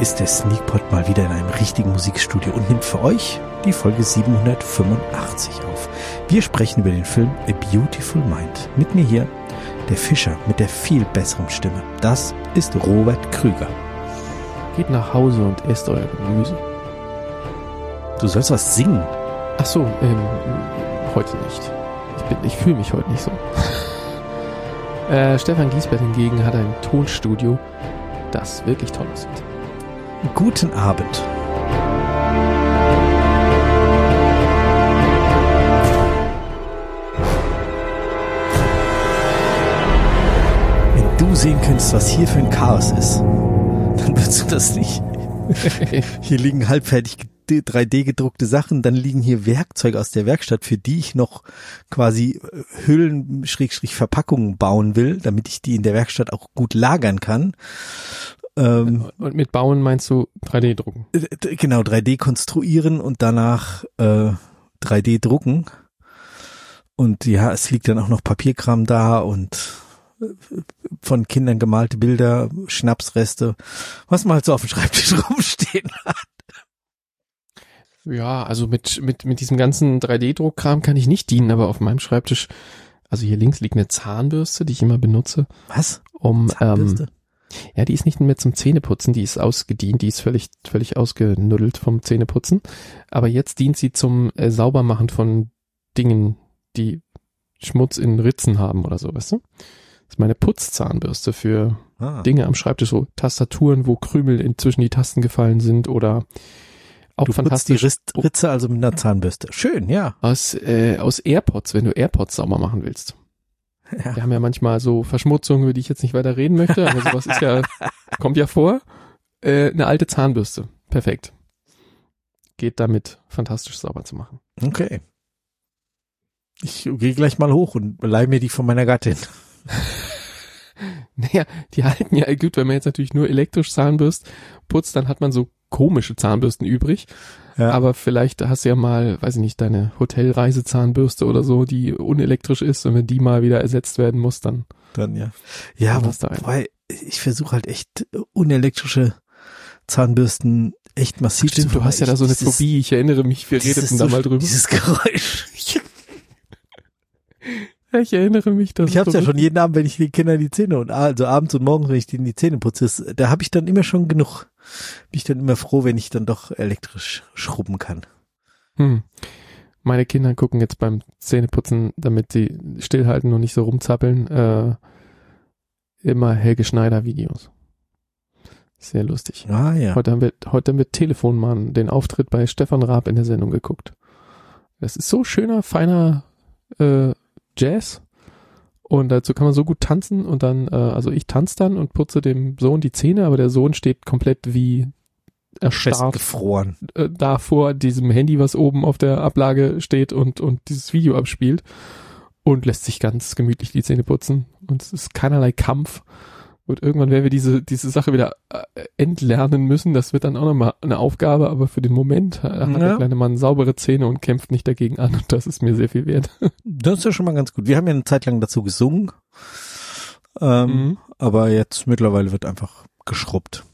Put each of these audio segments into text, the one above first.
Ist der Sneakpot mal wieder in einem richtigen Musikstudio und nimmt für euch die Folge 785 auf. Wir sprechen über den Film A Beautiful Mind. Mit mir hier der Fischer mit der viel besseren Stimme. Das ist Robert Krüger. Geht nach Hause und esst euer Gemüse. Du sollst was singen. Ach so, ähm, heute nicht. Ich, bin, ich fühle mich heute nicht so. äh, Stefan Giesbert hingegen hat ein Tonstudio, das wirklich toll aussieht. Guten Abend. Wenn du sehen könntest, was hier für ein Chaos ist, dann würdest du das nicht. Hier liegen halbfertig 3D gedruckte Sachen, dann liegen hier Werkzeuge aus der Werkstatt, für die ich noch quasi äh, Hüllen, Schrägstrich Verpackungen bauen will, damit ich die in der Werkstatt auch gut lagern kann. Ähm, und mit bauen meinst du 3D drucken? Äh, genau, 3D konstruieren und danach äh, 3D drucken. Und ja, es liegt dann auch noch Papierkram da und äh, von Kindern gemalte Bilder, Schnapsreste, was man halt so auf dem Schreibtisch rumstehen hat. Ja, also mit, mit, mit diesem ganzen 3D-Druckkram kann ich nicht dienen, aber auf meinem Schreibtisch, also hier links liegt eine Zahnbürste, die ich immer benutze. Was? Um, ähm, ja, die ist nicht mehr zum Zähneputzen, die ist ausgedient, die ist völlig, völlig ausgenuddelt vom Zähneputzen. Aber jetzt dient sie zum äh, Saubermachen von Dingen, die Schmutz in Ritzen haben oder so, weißt du? Das ist meine Putzzahnbürste für ah. Dinge am Schreibtisch, so Tastaturen, wo Krümel inzwischen die Tasten gefallen sind oder auch du fantastisch. die Ritze also mit einer Zahnbürste. Schön, ja. Aus, äh, aus AirPods, wenn du AirPods sauber machen willst. Ja. Wir haben ja manchmal so Verschmutzungen, über die ich jetzt nicht weiter reden möchte, aber sowas ist ja, kommt ja vor. Äh, eine alte Zahnbürste. Perfekt. Geht damit fantastisch sauber zu machen. Okay. Ich gehe gleich mal hoch und leih mir die von meiner Gattin. naja, die halten ja gut, wenn man jetzt natürlich nur elektrisch Zahnbürst putzt, dann hat man so komische Zahnbürsten übrig. Ja. Aber vielleicht hast du ja mal, weiß ich nicht, deine Hotelreisezahnbürste oder so, die unelektrisch ist und wenn die mal wieder ersetzt werden muss, dann. Dann ja. Ja, wobei ich versuche halt echt unelektrische Zahnbürsten echt massiv Stimmt, du hast ja da so eine dieses, Phobie, ich erinnere mich, wir redeten da mal drüber. Dieses Geräusch. Ich erinnere mich das. Ich hab's so ja schon jeden Abend, wenn ich den Kindern die Zähne und also abends und morgens, wenn ich denen die Zähne putze, da habe ich dann immer schon genug. Bin ich dann immer froh, wenn ich dann doch elektrisch schrubben kann. Hm. Meine Kinder gucken jetzt beim Zähneputzen, damit sie stillhalten und nicht so rumzappeln, äh, immer Helge Schneider Videos. Sehr lustig. Ah, ja. Heute haben wir, heute haben wir Telefonmann den Auftritt bei Stefan Raab in der Sendung geguckt. Das ist so schöner, feiner äh, Jazz. Und dazu kann man so gut tanzen und dann, äh, also ich tanze dann und putze dem Sohn die Zähne, aber der Sohn steht komplett wie erstarrt gefroren äh, da vor diesem Handy, was oben auf der Ablage steht und, und dieses Video abspielt und lässt sich ganz gemütlich die Zähne putzen. Und es ist keinerlei Kampf. Und irgendwann werden wir diese, diese Sache wieder äh, entlernen müssen. Das wird dann auch nochmal eine Aufgabe, aber für den Moment hat ja. der kleine Mann saubere Zähne und kämpft nicht dagegen an. Und das ist mir sehr viel wert. Das ist ja schon mal ganz gut. Wir haben ja eine Zeit lang dazu gesungen. Ähm, mhm. Aber jetzt mittlerweile wird einfach geschrubbt.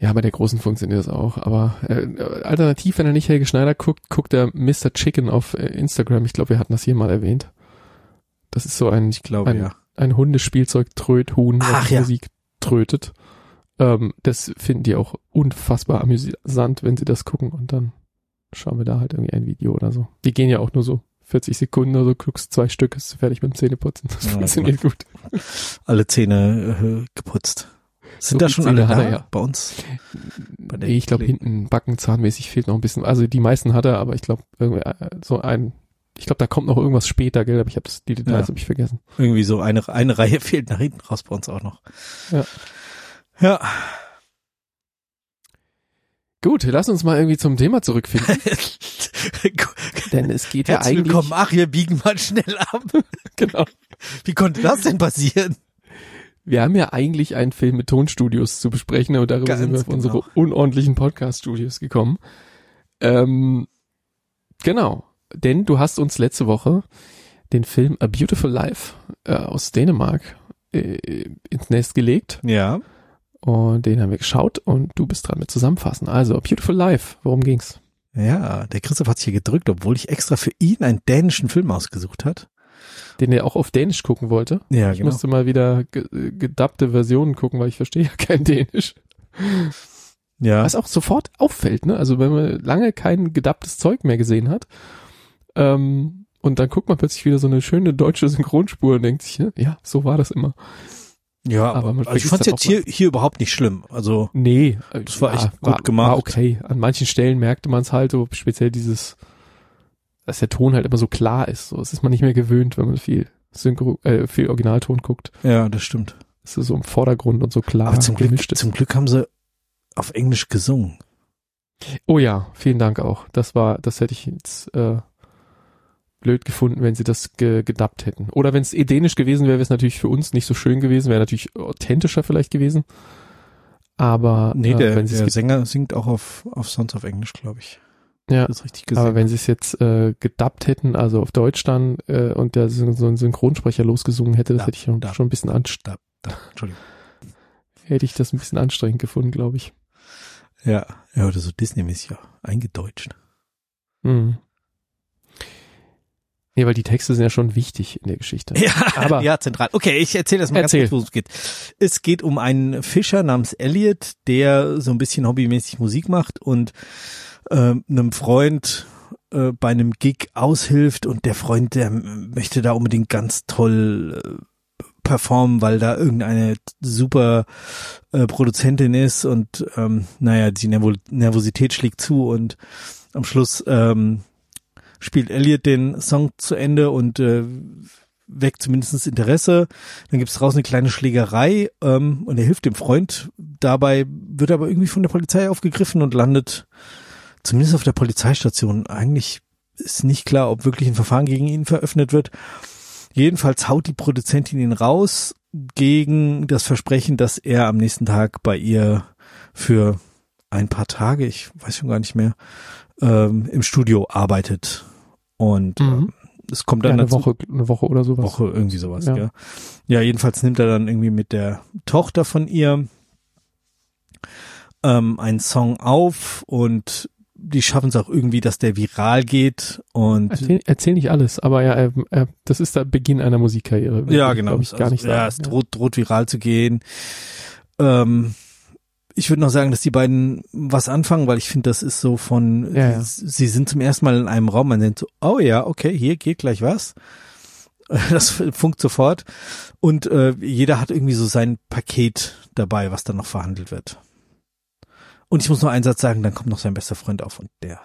Ja, bei der großen funktioniert das auch. Aber äh, alternativ, wenn er nicht Helge Schneider guckt, guckt er Mr. Chicken auf äh, Instagram. Ich glaube, wir hatten das hier mal erwähnt. Das ist so ein, ich glaube, ein, ja ein Hundespielzeug Tröthuhn, das ja. Musik trötet. Ähm, das finden die auch unfassbar amüsant, wenn sie das gucken und dann schauen wir da halt irgendwie ein Video oder so. Die gehen ja auch nur so 40 Sekunden oder so, guckst zwei Stück, ist fertig mit dem Zähneputzen. Das ja, funktioniert gut. Alle Zähne äh, geputzt. Sind so da schon alle da? Er, ja. bei uns? Bei nee, ich glaube hinten backenzahnmäßig fehlt noch ein bisschen. Also die meisten hat er, aber ich glaube äh, so ein ich glaube, da kommt noch irgendwas später, gell? Aber ich habe die Details ja. habe ich vergessen. Irgendwie so eine eine Reihe fehlt nach hinten raus bei uns auch noch. Ja. Ja. Gut, lass uns mal irgendwie zum Thema zurückfinden. Denn es geht Herzlich ja eigentlich. Willkommen. Ach, wir biegen mal schnell ab. genau. Wie konnte das denn passieren? Wir haben ja eigentlich einen Film mit Tonstudios zu besprechen, aber darüber Ganz sind wir auf genau. unsere unordentlichen Podcast-Studios gekommen. Ähm, genau denn du hast uns letzte Woche den Film A Beautiful Life äh, aus Dänemark äh, ins Nest gelegt. Ja. Und den haben wir geschaut und du bist dran mit zusammenfassen. Also, Beautiful Life, worum ging's? Ja, der Christoph hat sich hier gedrückt, obwohl ich extra für ihn einen dänischen Film ausgesucht hat. Den er auch auf Dänisch gucken wollte. Ja, ich musste mal wieder ge gedubbte Versionen gucken, weil ich verstehe ja kein Dänisch. Ja. Was auch sofort auffällt, ne? Also wenn man lange kein gedubbtes Zeug mehr gesehen hat, ähm, und dann guckt man plötzlich wieder so eine schöne deutsche Synchronspur und denkt sich, ne? ja, so war das immer. Ja, aber also ich fand es jetzt hier, hier überhaupt nicht schlimm. Also nee, das war echt gut war, gemacht. War okay. An manchen Stellen merkte man es halt, so speziell dieses, dass der Ton halt immer so klar ist. So, das ist man nicht mehr gewöhnt, wenn man viel Synchro, äh, viel Originalton guckt. Ja, das stimmt. Das ist so im Vordergrund und so klar. Aber zum Glück, zum Glück haben sie auf Englisch gesungen. Oh ja, vielen Dank auch. Das war, das hätte ich jetzt äh, blöd gefunden, wenn sie das ge gedubbt hätten. Oder wenn es edenisch gewesen wäre, wäre es natürlich für uns nicht so schön gewesen, wäre natürlich authentischer vielleicht gewesen. Aber nee, der, äh, der Sänger singt auch auf, auf Songs auf Englisch, glaube ich. Ja, das ist richtig gesagt. aber wenn sie es jetzt äh, gedubbt hätten, also auf Deutsch dann, äh, und der so ein Synchronsprecher losgesungen hätte, das da, hätte ich schon, schon ein bisschen anstrengend. Entschuldigung. Hätte ich das ein bisschen anstrengend gefunden, glaube ich. Ja, ja, oder so Disney-mäßig ja eingedeutscht. Mhm. Nee, weil die Texte sind ja schon wichtig in der Geschichte. Ja, aber ja, zentral. Okay, ich erzähle das mal erzähl. ganz kurz, worum es geht. Es geht um einen Fischer namens Elliot, der so ein bisschen hobbymäßig Musik macht und äh, einem Freund äh, bei einem Gig aushilft und der Freund, der möchte da unbedingt ganz toll äh, performen, weil da irgendeine super äh, Produzentin ist und ähm, naja, die Nervo Nervosität schlägt zu und am Schluss ähm, spielt Elliot den Song zu Ende und äh, weckt zumindest Interesse. Dann gibt es draußen eine kleine Schlägerei ähm, und er hilft dem Freund. Dabei wird er aber irgendwie von der Polizei aufgegriffen und landet zumindest auf der Polizeistation. Eigentlich ist nicht klar, ob wirklich ein Verfahren gegen ihn veröffnet wird. Jedenfalls haut die Produzentin ihn raus gegen das Versprechen, dass er am nächsten Tag bei ihr für ein paar Tage, ich weiß schon gar nicht mehr, ähm, im Studio arbeitet. Und mhm. äh, es kommt dann ja, eine Woche, eine Woche oder sowas. Woche, irgendwie sowas, ja. ja. Ja, jedenfalls nimmt er dann irgendwie mit der Tochter von ihr ähm, einen Song auf und die schaffen es auch irgendwie, dass der viral geht und erzähl, erzähl nicht alles, aber ja, äh, äh, das ist der Beginn einer Musikkarriere. Ja, genau. Ich, gar nicht also, ja, es droht, droht viral zu gehen. Ähm, ich würde noch sagen, dass die beiden was anfangen, weil ich finde, das ist so von, ja, ja. sie sind zum ersten Mal in einem Raum, man denkt so, oh ja, okay, hier geht gleich was. Das funkt sofort. Und äh, jeder hat irgendwie so sein Paket dabei, was dann noch verhandelt wird. Und ich muss noch einen Satz sagen, dann kommt noch sein bester Freund auf und der,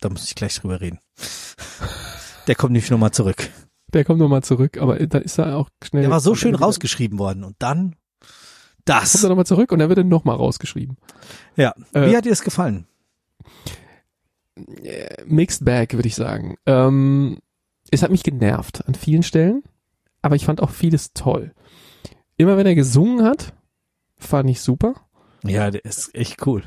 da muss ich gleich drüber reden. Der kommt nicht nochmal zurück. Der kommt nochmal zurück, aber da ist er auch schnell. Der war so schön rausgeschrieben worden und dann das. Kommt er nochmal zurück und dann wird er nochmal rausgeschrieben. Ja. Äh, Wie hat dir das gefallen? Äh, mixed Bag, würde ich sagen. Ähm, es hat mich genervt an vielen Stellen, aber ich fand auch vieles toll. Immer wenn er gesungen hat, fand ich super. Ja, der ist echt cool.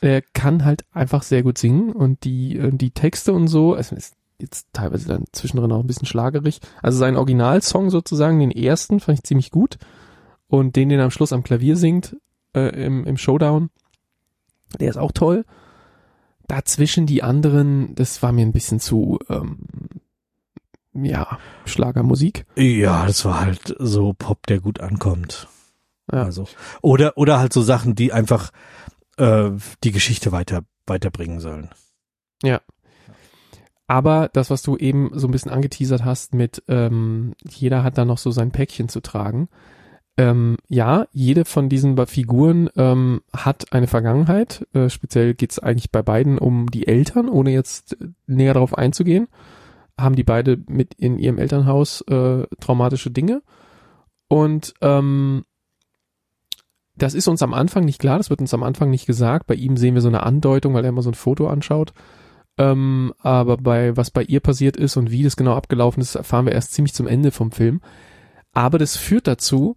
Er kann halt einfach sehr gut singen und die, äh, die Texte und so, also ist jetzt teilweise dann zwischendrin auch ein bisschen schlagerig. Also sein Originalsong sozusagen, den ersten, fand ich ziemlich gut und den, den er am Schluss am Klavier singt, äh, im, im Showdown, der ist auch toll. Dazwischen die anderen, das war mir ein bisschen zu, ähm, ja, Schlagermusik. Ja, das war halt so Pop, der gut ankommt. Ja. Also, oder, oder halt so Sachen, die einfach äh, die Geschichte weiter, weiterbringen sollen. Ja. Aber das, was du eben so ein bisschen angeteasert hast mit, ähm, jeder hat da noch so sein Päckchen zu tragen, ähm, ja, jede von diesen Figuren ähm, hat eine Vergangenheit. Äh, speziell geht's eigentlich bei beiden um die Eltern, ohne jetzt näher darauf einzugehen. Haben die beide mit in ihrem Elternhaus äh, traumatische Dinge. Und ähm, das ist uns am Anfang nicht klar, das wird uns am Anfang nicht gesagt. Bei ihm sehen wir so eine Andeutung, weil er immer so ein Foto anschaut. Ähm, aber bei was bei ihr passiert ist und wie das genau abgelaufen ist, erfahren wir erst ziemlich zum Ende vom Film. Aber das führt dazu,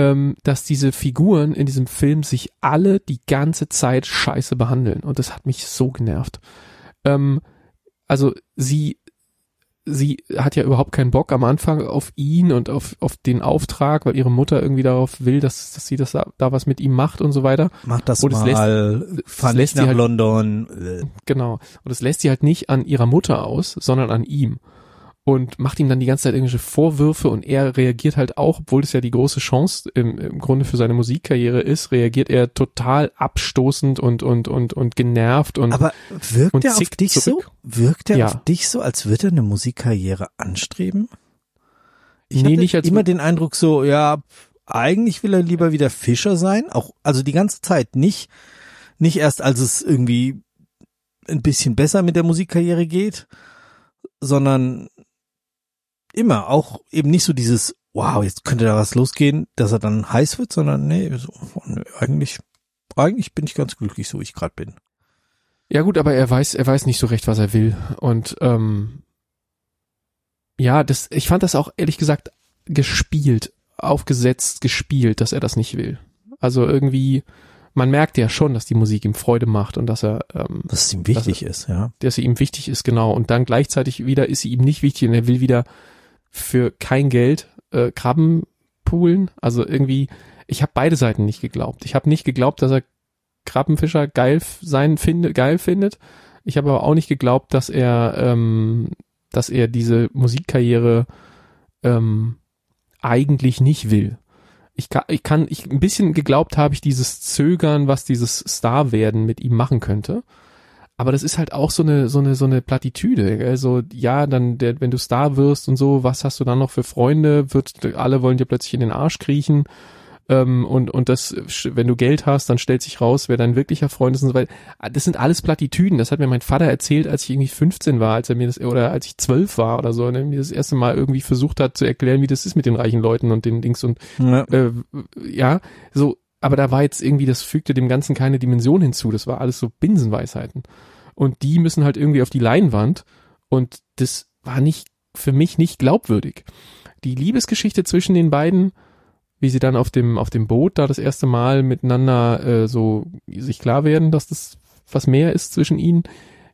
ähm, dass diese Figuren in diesem Film sich alle die ganze Zeit scheiße behandeln. Und das hat mich so genervt. Ähm, also sie, sie hat ja überhaupt keinen Bock am Anfang auf ihn und auf, auf den Auftrag, weil ihre Mutter irgendwie darauf will, dass, dass sie das da, da was mit ihm macht und so weiter. Mach das Und mal, lässt- fahr lässt nach halt- London. Genau. Und das lässt sie halt nicht an ihrer Mutter aus, sondern an ihm. Und macht ihm dann die ganze Zeit irgendwelche Vorwürfe und er reagiert halt auch, obwohl das ja die große Chance im, im Grunde für seine Musikkarriere ist, reagiert er total abstoßend und, und, und, und genervt und Aber wirkt und er auf dich zurück. so? Wirkt er Ja. auf dich so, als würde er eine Musikkarriere anstreben? Ich Nee, nicht als- immer den Eindruck so, ja, eigentlich will er lieber wieder Fischer sein, auch, also die ganze Zeit nicht, nicht erst als es irgendwie ein bisschen besser mit der Musikkarriere geht, sondern immer auch eben nicht so dieses, wow, jetzt könnte da was losgehen, dass er dann heiß wird, sondern nee, so, eigentlich, eigentlich bin ich ganz glücklich, so wie ich gerade bin. Ja gut, aber er weiß, er weiß nicht so recht, was er will. Und ähm, ja, das, ich fand das auch ehrlich gesagt gespielt, aufgesetzt, gespielt, dass er das nicht will. Also irgendwie, man merkt ja schon, dass die Musik ihm Freude macht und dass er, ähm, Dass es ihm wichtig ist, ja. dass sie ihm wichtig ist, genau. Und dann gleichzeitig wieder ist sie ihm nicht wichtig und er will wieder für kein Geld äh, Krabben poolen. Also irgendwie, ich habe beide Seiten nicht geglaubt. Ich habe nicht geglaubt, dass er Krabbenfischer geil sein finde, geil findet. Ich habe aber auch nicht geglaubt, dass er, ähm, dass er diese Musikkarriere ähm, eigentlich nicht will. Ich kann, ich kann, ich ein bisschen geglaubt habe ich dieses Zögern, was dieses Star-werden mit ihm machen könnte. Aber das ist halt auch so eine, so eine, so eine Plattitüde. Also, ja, dann, der, wenn du Star wirst und so, was hast du dann noch für Freunde? Wird, alle wollen dir plötzlich in den Arsch kriechen. Ähm, und, und das, wenn du Geld hast, dann stellt sich raus, wer dein wirklicher Freund ist und so weiter. Das sind alles Plattitüden. Das hat mir mein Vater erzählt, als ich irgendwie 15 war, als er mir das, oder als ich 12 war oder so, und er mir das erste Mal irgendwie versucht hat zu erklären, wie das ist mit den reichen Leuten und den Dings und ja. äh, ja, so, aber da war jetzt irgendwie, das fügte dem Ganzen keine Dimension hinzu. Das war alles so Binsenweisheiten. Und die müssen halt irgendwie auf die Leinwand und das war nicht, für mich nicht glaubwürdig. Die Liebesgeschichte zwischen den beiden, wie sie dann auf dem, auf dem Boot da das erste Mal miteinander äh, so sich klar werden, dass das was mehr ist zwischen ihnen,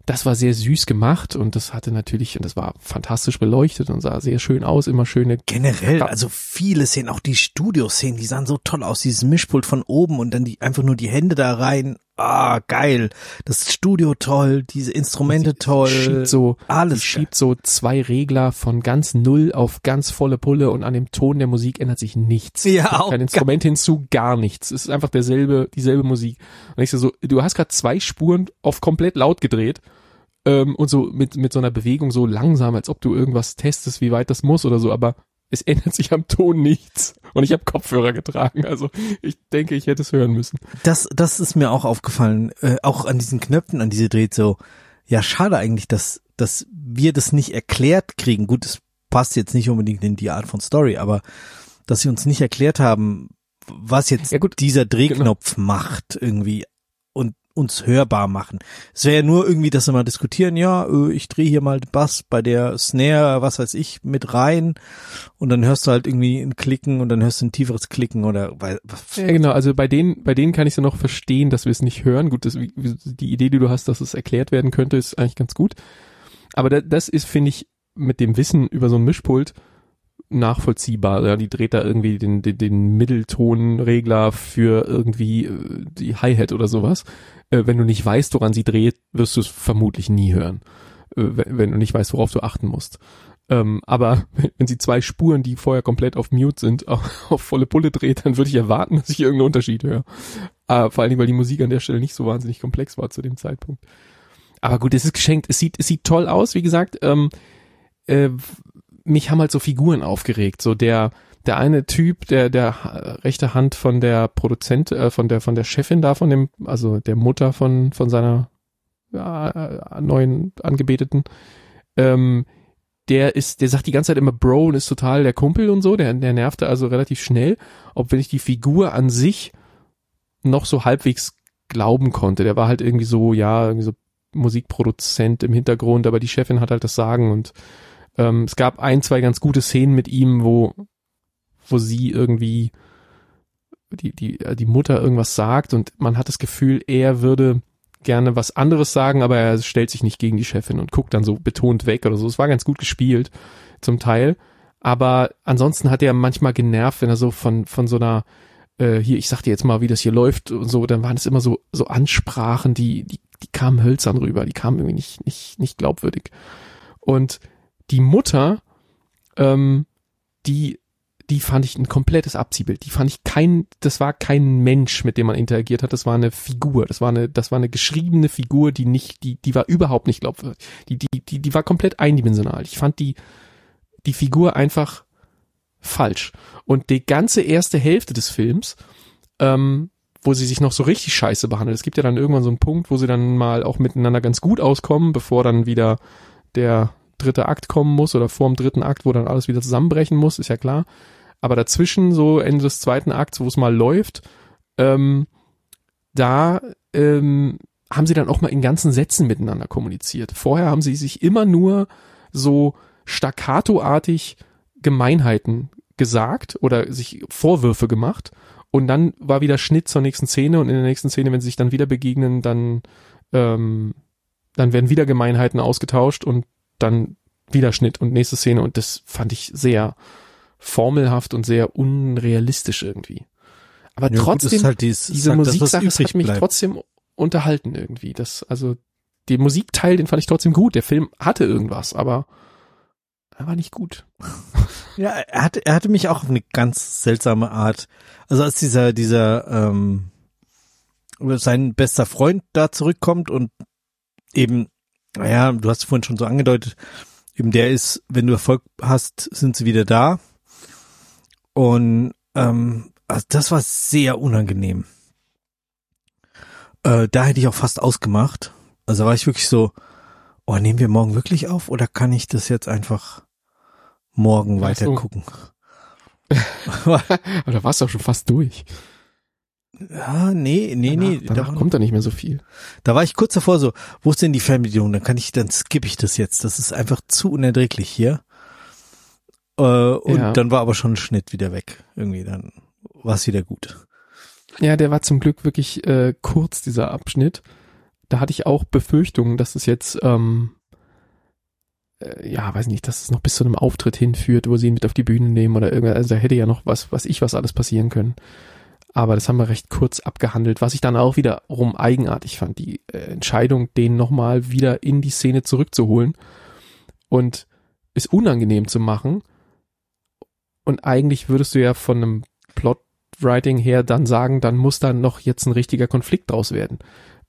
das war sehr süß gemacht und das hatte natürlich, und das war fantastisch beleuchtet und sah sehr schön aus, immer schöne Generell, also viele Szenen, auch die Studioszenen, die sahen so toll aus, dieses Mischpult von oben und dann die einfach nur die Hände da rein. Ah, geil. Das Studio toll, diese Instrumente toll. schiebt so, alles schiebt so zwei Regler von ganz null auf ganz volle Pulle und an dem Ton der Musik ändert sich nichts. Ja, auch Kein Instrument hinzu, gar nichts. Es ist einfach derselbe, dieselbe Musik. Und ich so, so du hast gerade zwei Spuren auf komplett laut gedreht ähm, und so mit, mit so einer Bewegung so langsam, als ob du irgendwas testest, wie weit das muss oder so, aber es ändert sich am Ton nichts. Und ich habe Kopfhörer getragen, also ich denke, ich hätte es hören müssen. Das, das ist mir auch aufgefallen, äh, auch an diesen Knöpfen, an diese dreht so. Ja, schade eigentlich, dass, dass wir das nicht erklärt kriegen. Gut, es passt jetzt nicht unbedingt in die Art von Story, aber dass sie uns nicht erklärt haben, was jetzt Ja, gut, genau. dieser Drehknopf macht irgendwie uns hörbar machen. Es wäre ja nur irgendwie, dass wir mal diskutieren, ja, äh, ich drehe hier mal den Bass bei der Snare, was weiß ich, mit rein und dann hörst du halt irgendwie ein Klicken und dann hörst du ein tieferes Klicken oder weil Ja, genau. Also bei denen, bei denen kann ich ja noch verstehen, dass wir es nicht hören. Gut, das, die Idee, die du hast, dass es erklärt werden könnte, ist eigentlich ganz gut. Aber da, das ist, finde ich, mit dem Wissen über so ein Mischpult nachvollziehbar. Ja, die dreht da irgendwie den, den, den Mitteltonregler für irgendwie äh, die Hi-Hat oder sowas. Äh, wenn du nicht weißt, woran sie dreht, wirst du es vermutlich nie hören. Äh, wenn, du nicht weißt, worauf du achten musst. Ähm, aber wenn, sie zwei Spuren, die vorher komplett auf Mute sind, auf, volle Pulle dreht, dann würde ich erwarten, dass ich irgendeinen Unterschied höre. Äh, vor allen Dingen, weil die Musik an der Stelle nicht so wahnsinnig komplex war zu dem Zeitpunkt. Aber gut, es ist geschenkt. Es sieht, es sieht toll aus, wie gesagt. Ähm, äh, mich haben halt so Figuren aufgeregt. So der, der eine Typ, der, der rechte Hand von der Produzent, äh, von der, von der Chefin da, von dem, also der Mutter von, von seiner äh, neuen Angebeteten, ähm, der ist, der sagt die ganze Zeit immer Bro und ist total der Kumpel und so, der, der nervte also relativ schnell, ob wenn ich die Figur an sich noch so halbwegs glauben konnte. Der war halt irgendwie so, ja, irgendwie so Musikproduzent im Hintergrund, aber die Chefin hat halt das Sagen und ähm, es gab ein, zwei ganz gute Szenen mit ihm, wo, wo sie irgendwie die, die, äh, die Mutter irgendwas sagt und man hat das Gefühl, er würde gerne was anderes sagen, aber er stellt sich nicht gegen die Chefin und guckt dann so betont weg oder so. Es war ganz gut gespielt, zum Teil. Aber ansonsten hat er manchmal genervt, wenn er so von, von so einer, äh, hier, ich sag dir jetzt mal, wie das hier läuft und so, dann waren es immer so, so Ansprachen, die, die, die kamen hölzern rüber, die kamen irgendwie nicht, nicht, nicht glaubwürdig. Und die Mutter, ähm, die die fand ich ein komplettes Abziehbild. Die fand ich kein, das war kein Mensch, mit dem man interagiert hat. Das war eine Figur. Das war eine, das war eine geschriebene Figur, die nicht, die, die war überhaupt nicht glaubwürdig. Die, die, die, die war komplett eindimensional. Ich fand die, die Figur einfach falsch. Und die ganze erste Hälfte des Films, ähm, wo sie sich noch so richtig scheiße behandelt. Es gibt ja dann irgendwann so einen Punkt, wo sie dann mal auch miteinander ganz gut auskommen, bevor dann wieder der dritte Akt kommen muss oder vor dem dritten Akt, wo dann alles wieder zusammenbrechen muss, ist ja klar. Aber dazwischen, so Ende des zweiten Akts, wo es mal läuft, ähm, da ähm, haben sie dann auch mal in ganzen Sätzen miteinander kommuniziert. Vorher haben sie sich immer nur so staccatoartig Gemeinheiten gesagt oder sich Vorwürfe gemacht und dann war wieder Schnitt zur nächsten Szene und in der nächsten Szene, wenn sie sich dann wieder begegnen, dann ähm, dann werden wieder Gemeinheiten ausgetauscht und dann wieder Schnitt und nächste Szene und das fand ich sehr formelhaft und sehr unrealistisch irgendwie. Aber ja, trotzdem, halt dies, diese Musiksache hat mich bleibt. trotzdem unterhalten irgendwie. Das, also, der Musikteil, den fand ich trotzdem gut. Der Film hatte irgendwas, aber er war nicht gut. Ja, er hatte, er hatte mich auch auf eine ganz seltsame Art. Also als dieser, dieser, ähm, sein bester Freund da zurückkommt und eben, naja, du hast vorhin schon so angedeutet, eben der ist, wenn du Erfolg hast, sind sie wieder da. Und ähm, also das war sehr unangenehm. Äh, da hätte ich auch fast ausgemacht. Also war ich wirklich so, oh, nehmen wir morgen wirklich auf oder kann ich das jetzt einfach morgen weiter so. gucken? da warst du auch schon fast durch. Ja, nee, nee, danach, nee. Danach da kommt da nicht mehr so viel. Da war ich kurz davor so, wo ist denn die Fernbedienung? Dann kann ich, dann skippe ich das jetzt. Das ist einfach zu unerträglich hier. Äh, und ja. dann war aber schon ein Schnitt wieder weg. Irgendwie, dann war es wieder gut. Ja, der war zum Glück wirklich äh, kurz, dieser Abschnitt. Da hatte ich auch Befürchtungen, dass es jetzt, ähm, äh, ja, weiß nicht, dass es noch bis zu einem Auftritt hinführt, wo sie ihn mit auf die Bühne nehmen oder irgendwas. Also da hätte ja noch was, was ich was alles passieren können. Aber das haben wir recht kurz abgehandelt, was ich dann auch wiederum eigenartig fand. Die äh, Entscheidung, den nochmal wieder in die Szene zurückzuholen und es unangenehm zu machen, und eigentlich würdest du ja von einem Plotwriting her dann sagen, dann muss da noch jetzt ein richtiger Konflikt draus werden,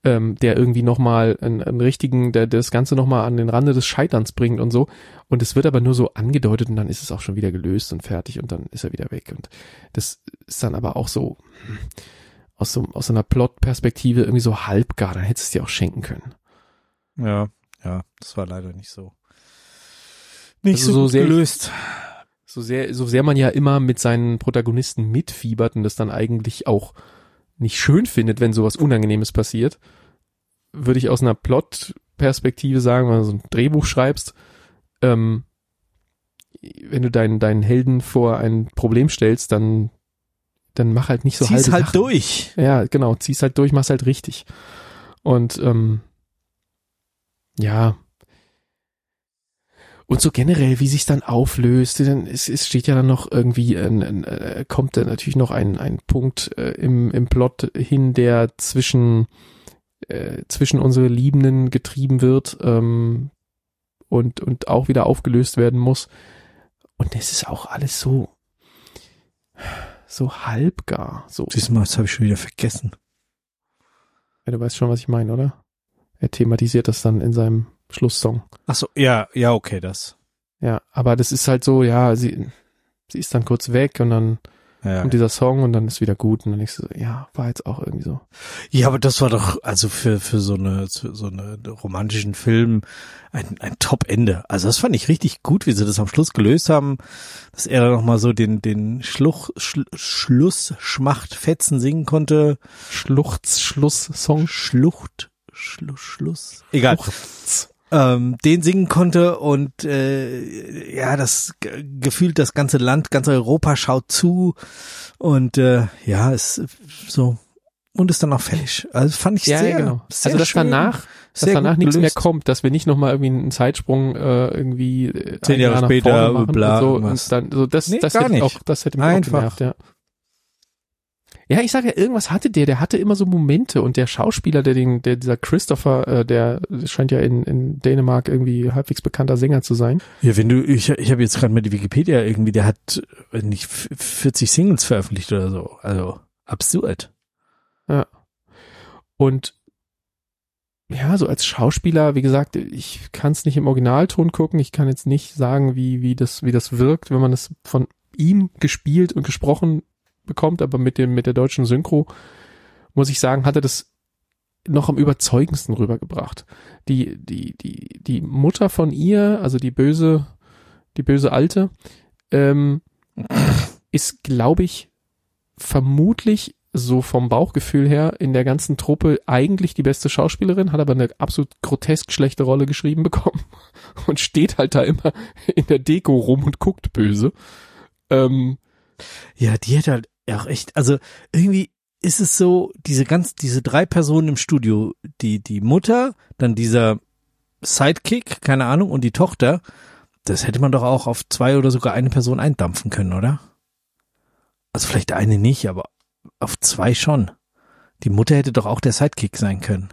ähm, der irgendwie nochmal einen, einen richtigen, der, der das Ganze nochmal an den Rande des Scheiterns bringt und so. Und es wird aber nur so angedeutet und dann ist es auch schon wieder gelöst und fertig und dann ist er wieder weg. Und das ist dann aber auch so hm, aus so aus so einer Plot-Perspektive irgendwie so halbgar, dann hättest du es dir auch schenken können. Ja, ja, das war leider nicht so. Nicht also so, so gelöst. Ich, so sehr, so sehr man ja immer mit seinen Protagonisten mitfiebert und das dann eigentlich auch nicht schön findet, wenn sowas Unangenehmes passiert, würde ich aus einer Plot-Perspektive sagen, wenn du so ein Drehbuch schreibst, ähm, wenn du deinen, deinen Helden vor ein Problem stellst, dann, dann mach halt nicht so Zieh's halt Sachen. durch. Ja, genau, zieh's halt durch, mach's halt richtig. Und ähm, ja, und so generell, wie sich dann auflöst, denn es, es steht ja dann noch irgendwie, ein, ein, äh, kommt da natürlich noch ein, ein Punkt äh, im, im Plot hin, der zwischen, äh, zwischen unsere Liebenden getrieben wird ähm, und, und auch wieder aufgelöst werden muss. Und es ist auch alles so, so halbgar. So. Siehst du mal, das habe ich schon wieder vergessen. Ja, du weißt schon, was ich meine, oder? Er thematisiert das dann in seinem Schlusssong. Ach so, ja, ja, okay, das. Ja, aber das ist halt so, ja, sie, sie ist dann kurz weg und dann ja. kommt dieser Song und dann ist wieder gut und dann denkst du so, ja, war jetzt auch irgendwie so. Ja, aber das war doch, also für, für so eine, so eine romantischen Film ein, ein Top-Ende. Also das fand ich richtig gut, wie sie das am Schluss gelöst haben, dass er dann nochmal so den, den Schluch, Schl Schluss, Schmacht, Fetzen singen konnte. Schluchz, Schluss, Song. Schlucht, Schluss, Schluss. Egal. Schluchz ähm, den singen konnte und äh, ja, das gefühlt das ganze Land, ganz Europa schaut zu und äh, ja, ist so und ist dann auch fertig. Also fand ich Ja, sehr, ja, genau. sehr also dass schön, danach, dass danach nichts mehr gelöst. kommt, dass wir nicht nochmal irgendwie einen Zeitsprung äh, irgendwie Zehn Jahre Jahr später, bla, so und dann so das Nee, das gar hätte nicht. ich auch das hätte mich Einfach. auch genervt, ja. Ja, ich sage ja, irgendwas hatte der, der hatte immer so Momente und der Schauspieler, der den, der dieser Christopher, äh, der scheint ja in, in Dänemark irgendwie halbwegs bekannter Sänger zu sein. Ja, wenn du, ich, ich habe jetzt gerade mal die Wikipedia irgendwie, der hat weiß nicht f- 40 Singles veröffentlicht oder so. Also absurd. Und ja, so als Schauspieler, wie gesagt, ich kann es nicht im Originalton gucken. Ich kann jetzt nicht sagen, wie, wie das, wie das wirkt, wenn man es von ihm gespielt und gesprochen bekommt, aber mit dem, mit der deutschen Synchro, muss ich sagen, hat er das noch am überzeugendsten rübergebracht. Die, die, die, die Mutter von ihr, also die böse, die böse Alte, ähm, ist, glaube ich, vermutlich so vom Bauchgefühl her in der ganzen Truppe eigentlich die beste Schauspielerin, hat aber eine absolut grotesk schlechte Rolle geschrieben bekommen und steht halt da immer in der Deko rum und guckt böse. Ähm, Ja, die hat halt auch echt, also irgendwie ist es so, diese ganz, diese drei Personen im Studio, die, die Mutter, dann dieser Sidekick, keine Ahnung, und die Tochter, das hätte man doch auch auf zwei oder sogar eine Person eindampfen können, oder? Also vielleicht eine nicht, aber auf zwei schon. Die Mutter hätte doch auch der Sidekick sein können.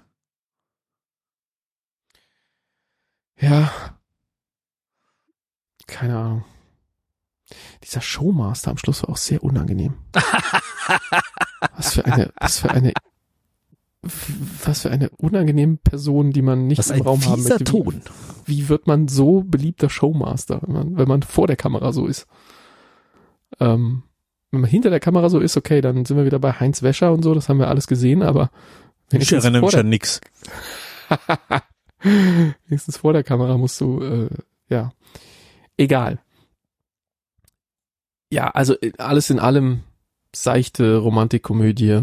ja. Keine Ahnung. Dieser Showmaster am Schluss war auch sehr unangenehm. Was für eine, was für eine, was für eine unangenehme Person, die man nicht Was im Raum haben möchte. Wie, Ton. wie wird man so beliebter Showmaster, wenn man, wenn man vor der Kamera so ist? Ähm, wenn man hinter der Kamera so ist, okay, dann sind wir wieder bei Heinz Wäscher und so, das haben wir alles gesehen, aber Ich wenigstens erinnere mich an nix. wenigstens vor der Kamera musst du, äh, ja, egal. Ja, also äh, alles in allem seichte Romantikkomödie.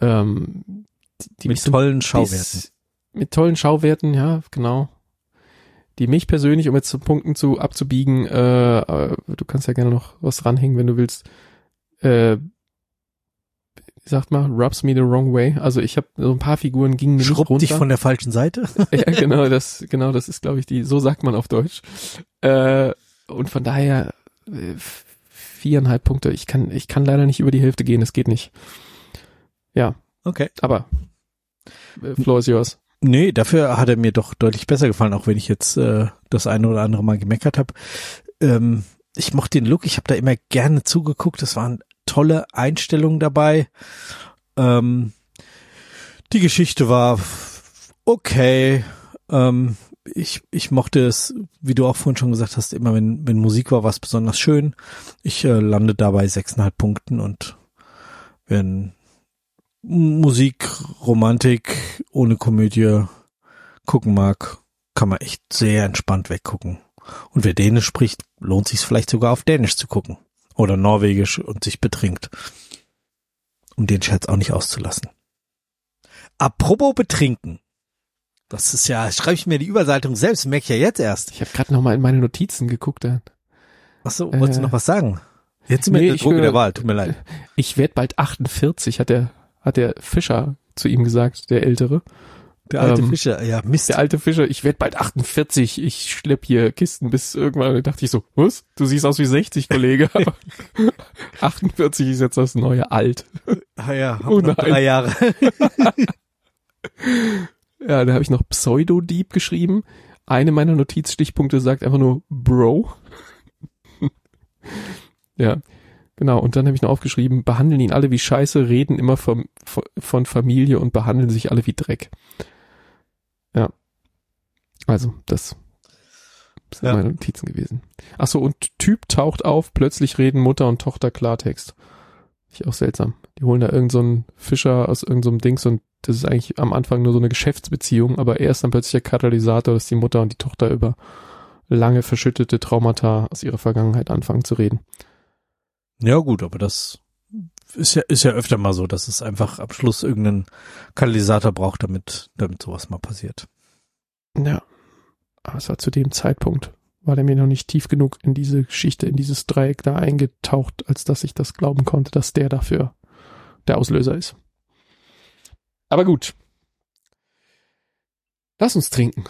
Ähm, die, Mit so tollen bis- Schauwerten. Mit tollen Schauwerten, ja, genau. Die mich persönlich, um jetzt zu Punkten zu abzubiegen, äh, äh, du kannst ja gerne noch was ranhängen, wenn du willst. Äh, sagt mal, rubs me the wrong way. Also ich habe so ein paar Figuren gingen mir nicht Schrubbt runter. dich von der falschen Seite? ja, genau, das, genau, das ist, glaube ich, die, so sagt man auf Deutsch. Äh, und von daher äh, viereinhalb Punkte. Ich kann, ich kann leider nicht über die Hälfte gehen, das geht nicht. Ja, Okay. aber äh, Floor is yours. Nee, dafür hat er mir doch deutlich besser gefallen, auch wenn ich jetzt äh, das eine oder andere Mal gemeckert habe. Ähm, ich mochte den Look, ich habe da immer gerne zugeguckt, es waren tolle Einstellungen dabei. Ähm, die Geschichte war okay. Ähm, ich, ich mochte es, wie du auch vorhin schon gesagt hast, immer wenn, wenn Musik war, war es besonders schön. Ich äh, lande dabei sechseinhalb Punkten und wenn Musik, Romantik ohne Komödie gucken mag, kann man echt sehr entspannt weggucken. Und wer Dänisch spricht, lohnt sich vielleicht sogar auf Dänisch zu gucken. Oder Norwegisch und sich betrinkt. Um den Scherz auch nicht auszulassen. Apropos betrinken. Das ist ja, schreibe ich mir die Überleitung selbst, merke ich ja jetzt erst. Ich habe gerade noch mal in meine Notizen geguckt. Da. Ach so, wolltest du Äh, noch was sagen? Jetzt sind wir nee, in der ich Droge will- der Wahl, tut mir leid. Ich werde bald 48, hat der, hat der Fischer zu ihm gesagt, der Ältere. Der alte ähm, Fischer, ja, Mist. Der alte Fischer, ich werde bald 48, ich schlepp hier Kisten bis irgendwann. Da dachte ich so, was? Du siehst aus wie 60, Kollege. Aber 48 ist jetzt das neue Alt. ah ja, hab Oh noch drei Jahre. Ja, da habe ich noch Pseudo-Dieb geschrieben. Eine meiner Notizstichpunkte sagt einfach nur Bro. ja, genau. Und dann habe ich noch aufgeschrieben, behandeln ihn alle wie Scheiße, reden immer vom, von, Familie und behandeln sich alle wie Dreck. Ja. Also, das sind Ja. meine Notizen gewesen. Ach so, und Typ taucht auf, plötzlich reden Mutter und Tochter Klartext. Ich auch seltsam. Die holen da irgendeinen so einen Fischer aus irgendeinem so Dings und das ist eigentlich am Anfang nur so eine Geschäftsbeziehung, aber er ist dann plötzlich der Katalysator, dass die Mutter und die Tochter über lange verschüttete Traumata aus ihrer Vergangenheit anfangen zu reden. Ja gut, aber das ist ja, ist ja öfter mal so, dass es einfach am Schluss irgendeinen Katalysator braucht, damit, damit sowas mal passiert. Ja. Aber es war zu dem Zeitpunkt, war der mir noch nicht tief genug in diese Geschichte, in dieses Dreieck da eingetaucht, als dass ich das glauben konnte, dass der dafür der Auslöser ist. Aber gut. Lass uns trinken.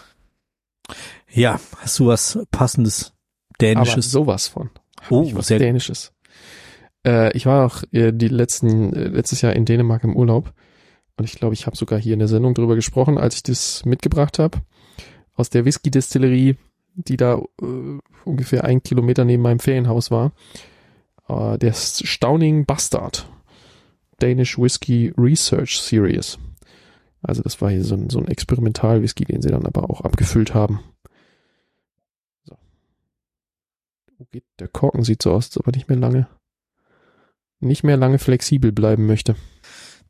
Ja, hast du was passendes Dänisches? Aber sowas von. oh, ich was sehr Dänisches. Äh, ich war auch äh, die letzten, äh, letztes Jahr in Dänemark im Urlaub. Und ich glaube, ich habe sogar hier in der Sendung drüber gesprochen, als ich das mitgebracht habe. Aus der Whisky-Distillerie, die da äh, ungefähr ein Kilometer neben meinem Ferienhaus war. Äh, der Stauning Bastard. Danish Whisky Research Series. Also das war hier so ein, so ein Experimental-Whisky, den sie dann aber auch abgefüllt haben. So. Geht der Korken? Sieht so aus, als ob er nicht mehr lange, nicht mehr lange flexibel bleiben möchte.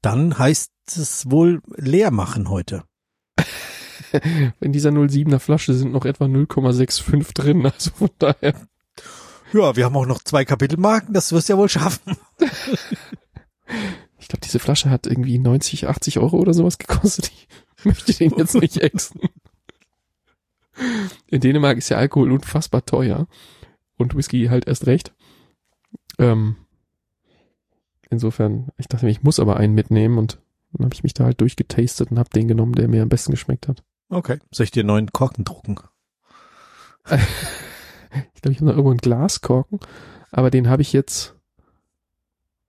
Dann heißt es wohl leer machen heute. In dieser 07er Flasche sind noch etwa 0,65 drin, also von daher. Ja, wir haben auch noch zwei Kapitelmarken, das wirst du ja wohl schaffen. Ich glaube, diese Flasche hat irgendwie 90, 80 Euro oder sowas gekostet. Ich möchte den jetzt nicht exen. In Dänemark ist ja Alkohol unfassbar teuer. Und Whisky halt erst recht. Ähm, insofern, ich dachte mir, ich muss aber einen mitnehmen und dann habe ich mich da halt durchgetastet und habe den genommen, der mir am besten geschmeckt hat. Okay. Soll ich dir einen neuen Korken drucken? Ich glaube, ich habe noch irgendwo einen Glaskorken, aber den habe ich jetzt.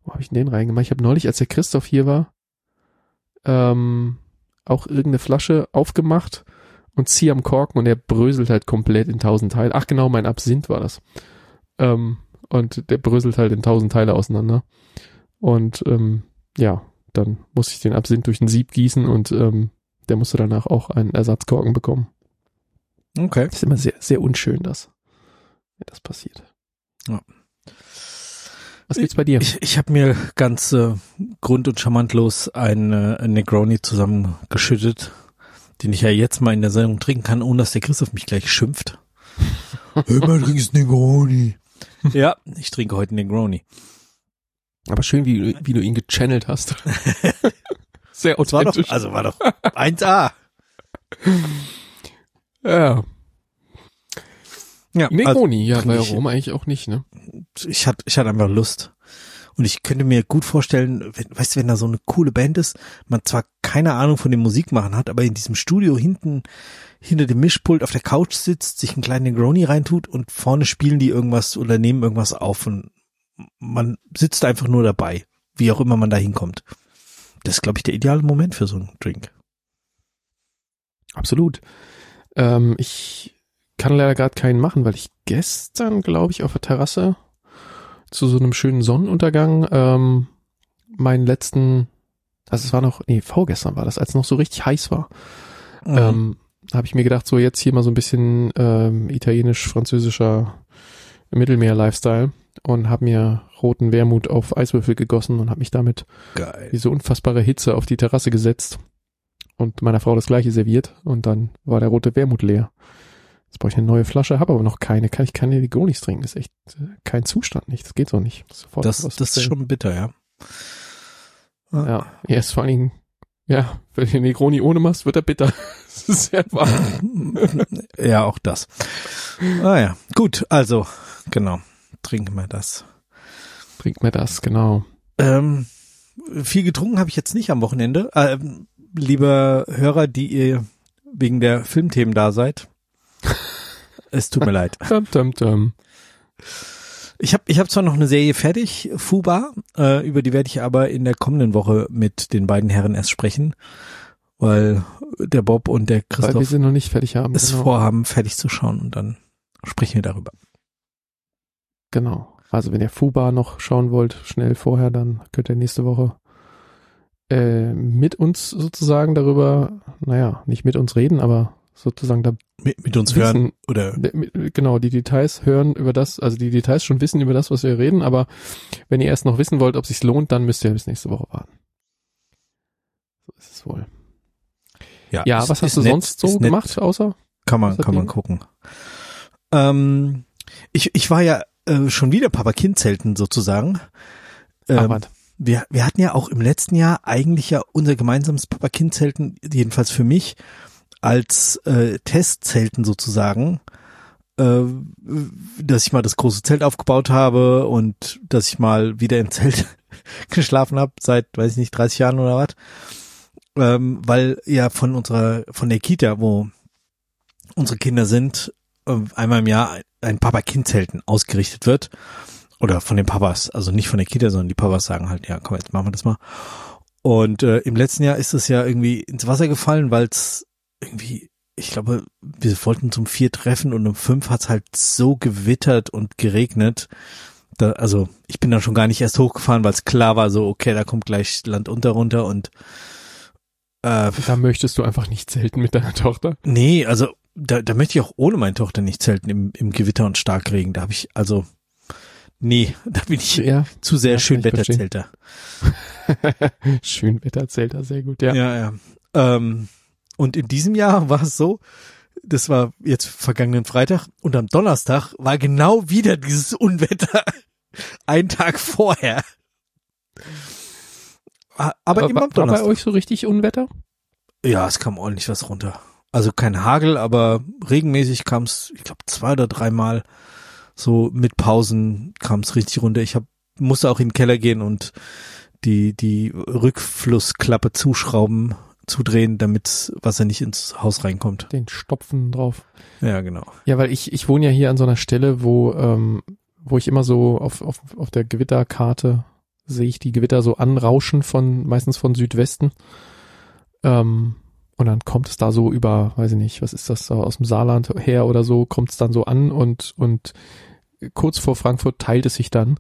Wo habe ich denn den reingemacht? Ich habe neulich, als der Christoph hier war, ähm, auch irgendeine Flasche aufgemacht und ziehe am Korken und er bröselt halt komplett in tausend Teile. Ach genau, mein Absinth war das. Ähm, und der bröselt halt in tausend Teile auseinander. Und ähm, ja, dann muss ich den Absinth durch ein Sieb gießen und ähm, der musste danach auch einen Ersatzkorken bekommen. Okay. Das ist immer sehr, sehr unschön, das. Wenn das passiert. Ja. Was gibt's bei dir? Ich, ich habe mir ganz äh, grund- und charmantlos einen äh, Negroni zusammengeschüttet, den ich ja jetzt mal in der Sendung trinken kann, ohne dass der Christoph mich gleich schimpft. Immer trinkst Negroni. Ja, ich trinke heute Negroni. Aber schön, wie, wie du ihn gechannelt hast. Sehr Das war doch, authentisch. also war doch 1A. ja. Ja, also Negroni, ja, trinke bei Rom eigentlich auch nicht, ne? ich hatte, ich hatte einfach Lust. Und ich könnte mir gut vorstellen, wenn, weißt du, wenn da so eine coole Band ist, man zwar keine Ahnung von dem Musikmachen hat, aber in diesem Studio hinten, hinter dem Mischpult auf der Couch sitzt, sich einen kleinen Negroni reintut und vorne spielen die irgendwas oder nehmen irgendwas auf und man sitzt einfach nur dabei, wie auch immer man da hinkommt. Das ist, glaube ich, der ideale Moment für so einen Drink. Absolut. Ähm, ich kann leider gerade keinen machen, weil ich gestern, glaube ich, auf der Terrasse zu so einem schönen Sonnenuntergang ähm, meinen letzten, also es war noch, nee, vorgestern war das, als es noch so richtig heiß war, Mhm. ähm, habe ich mir gedacht, so jetzt hier mal so ein bisschen ähm, italienisch-französischer Mittelmeer-Lifestyle und habe mir roten Wermut auf Eiswürfel gegossen und habe mich damit Geil. diese unfassbare Hitze auf die Terrasse gesetzt und meiner Frau das gleiche serviert und dann war der rote Wermut leer. Jetzt brauche ich eine neue Flasche, habe aber noch keine. Kann ich keine Negronis trinken? Das ist echt äh, kein Zustand nicht. Das geht so nicht. Sofort Das, das ist schon bitter, ja. Ja, er ist vor allen Dingen, ja, wenn du den Negroni ohne machst, wird er bitter. Das ist sehr wahr. ja, auch das. Ah ja, gut, also, genau, trinken wir das. Trink mir das, genau. Ähm, viel getrunken habe ich jetzt nicht am Wochenende. Ähm, lieber Hörer, die ihr wegen der Filmthemen da seid, es tut mir leid. Dum, dum, dum. Ich habe ich hab zwar noch eine Serie fertig, Fuba, äh, über die werde ich aber in der kommenden Woche mit den beiden Herren erst sprechen, weil der Bob und der Weil wir Christoph sie noch nicht fertig haben. es Genau. vorhaben, fertig zu schauen und dann sprechen wir darüber. genau. Also wenn ihr Fuba noch schauen wollt, schnell vorher, dann könnt ihr nächste Woche äh, mit uns sozusagen darüber, naja, nicht mit uns reden, aber sozusagen da Mit, mit uns Wissen. hören oder genau die Details hören über das, also die Details schon wissen über das, was wir reden, aber wenn ihr erst noch wissen wollt, ob sich's lohnt, dann müsst ihr bis nächste Woche warten. So ist es wohl. Ja, ist- was hast du nett, sonst so ist nett. gemacht, außer? Kann man, kann man gucken. Ähm, ich, ich war ja äh, schon wieder Papa-Kind-Zelten sozusagen. Ach, Ähm, was? wir, wir hatten ja auch im letzten Jahr eigentlich ja unser gemeinsames Papa-Kind-Zelten, jedenfalls für mich, als äh, Testzelten sozusagen, äh, dass ich mal das große Zelt aufgebaut habe und dass ich mal wieder im Zelt geschlafen habe, seit, weiß ich nicht, 30 Jahren oder was. ähm, weil ja von unserer, von der Kita, wo unsere Kinder sind, äh, einmal im Jahr ein Papa-Kind-Zelten ausgerichtet wird. Oder von den Papas, also nicht von der Kita, sondern die Papas sagen halt, ja, komm, jetzt machen wir das mal. Und äh, im letzten Jahr ist es ja irgendwie ins Wasser gefallen, weil es irgendwie, ich glaube, wir wollten zum vier treffen und um fünf hat es halt so gewittert und geregnet. Da, also ich bin dann schon gar nicht erst hochgefahren, weil es klar war, so, okay, da kommt gleich Land unter runter und äh, da möchtest du einfach nicht zelten mit deiner Tochter? Nee, also da, da möchte ich auch ohne meine Tochter nicht zelten im, im Gewitter und Starkregen. Da habe ich, also, nee, da bin ich ja, zu sehr ja, Schönwetterzelter. Schönwetterzelter, sehr gut, ja. Ja, ja. Ähm, und in diesem Jahr war es so, das war jetzt vergangenen Freitag und am Donnerstag war genau wieder dieses Unwetter. Ein Tag vorher. Aber, aber immer am Donnerstag. War bei euch so richtig Unwetter? Ja, es kam ordentlich was runter. Also kein Hagel, aber regelmäßig kam es, ich glaube, zwei oder dreimal so mit Pausen kam es richtig runter. Ich hab, musste auch in den Keller gehen und die, die Rückflussklappe zuschrauben, zudrehen, damit Wasser nicht ins Haus reinkommt. Den Stopfen drauf. Ja, genau. Ja, weil ich, ich wohne ja hier an so einer Stelle, wo, ähm, wo ich immer so auf, auf, auf der Gewitterkarte sehe ich die Gewitter so anrauschen von, meistens von Südwesten. Ähm, und dann kommt es da so über, weiß ich nicht, was ist das, aus dem Saarland her oder so, kommt es dann so an und, und kurz vor Frankfurt teilt es sich dann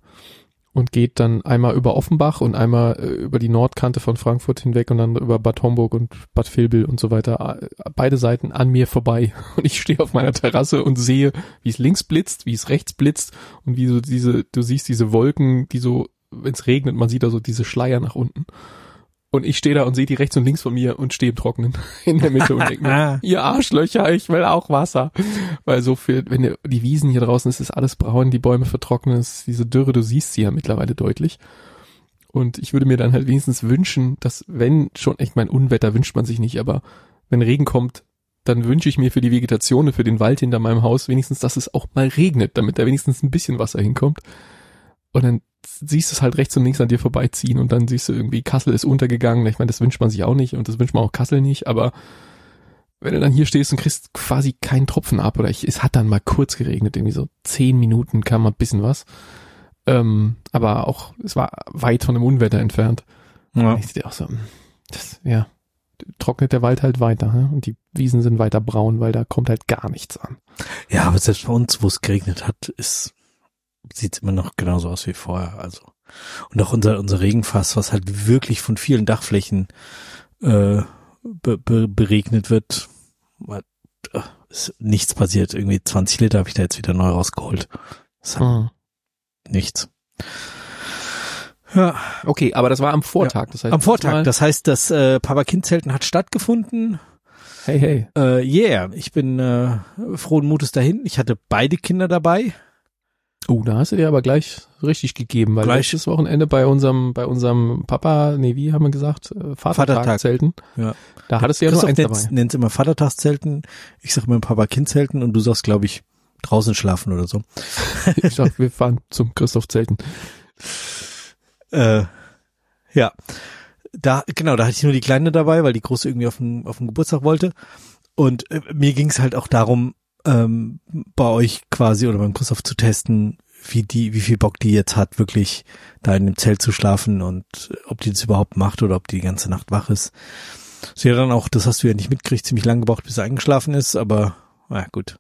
und geht dann einmal über Offenbach und einmal äh, über die Nordkante von Frankfurt hinweg und dann über Bad Homburg und Bad Vilbel und so weiter. Beide Seiten an mir vorbei. Und ich stehe auf meiner Terrasse und sehe, wie es links blitzt, wie es rechts blitzt und wie so diese, du siehst diese Wolken, die so, wenn es regnet, man sieht da so diese Schleier nach unten. Und ich stehe da und sehe die rechts und links von mir und stehe im Trockenen in der Mitte und denke mir, ihr Arschlöcher, ich will auch Wasser. Weil so viel, wenn ihr, die Wiesen hier draußen ist, ist alles braun, die Bäume vertrocknen, ist diese Dürre, du siehst sie ja mittlerweile deutlich. Und ich würde mir dann halt wenigstens wünschen, dass wenn schon echt mein Unwetter wünscht man sich nicht, aber wenn Regen kommt, dann wünsche ich mir für die Vegetation und für den Wald hinter meinem Haus wenigstens, dass es auch mal regnet, damit da wenigstens ein bisschen Wasser hinkommt. Und dann siehst du es halt rechts und links an dir vorbeiziehen und dann siehst du irgendwie, Kassel ist untergegangen. Ich meine, das wünscht man sich auch nicht und das wünscht man auch Kassel nicht, aber wenn du dann hier stehst und kriegst quasi keinen Tropfen ab oder ich, es hat dann mal kurz geregnet, irgendwie so zehn Minuten kam mal ein bisschen was. Ähm, aber auch, es war weit von dem Unwetter entfernt. Ja. Ich dir auch so, hm, das, ja, trocknet der Wald halt weiter ne? und die Wiesen sind weiter braun, weil da kommt halt gar nichts an. Ja, aber selbst bei uns, wo es geregnet hat, ist sieht's immer noch genauso aus wie vorher. Also und auch unser unser Regenfass, was halt wirklich von vielen Dachflächen äh, be, be, beregnet wird, äh, ist nichts passiert. Irgendwie 20 Liter habe ich da jetzt wieder neu rausgeholt. Mhm. Nichts. Ja. Okay, aber das war am Vortag. Ja, das heißt, am Vortag. Das heißt, das äh, Papa-Kind-Zelten hat stattgefunden. Hey, hey. Äh, yeah, ich bin äh, frohen Mutes dahin. Ich hatte beide Kinder dabei. Oh, da hast du dir aber gleich richtig gegeben, weil gleich. letztes Wochenende bei unserem, bei unserem Papa, nee, wie haben wir gesagt, äh, Vatertag-Zelten. Ja. Da hattest du ja Christoph nur eins dabei. nennt immer Vatertagszelten, ich sag immer Papa-Kind-Zelten und du sagst, glaube ich, draußen schlafen oder so. ich sag, wir fahren zum Christoph-Zelten. Äh, ja. Da, genau, da hatte ich nur die Kleine dabei, weil die Große irgendwie auf dem, auf dem Geburtstag wollte. Und äh, mir ging es halt auch darum, ähm, bei euch quasi oder beim Christoph zu testen, wie die, wie viel Bock die jetzt hat, wirklich da in dem Zelt zu schlafen und ob die das überhaupt macht oder ob die die ganze Nacht wach ist. Sie hat dann auch, das hast du ja nicht mitgekriegt, ziemlich lang gebraucht, bis sie eingeschlafen ist, aber na gut,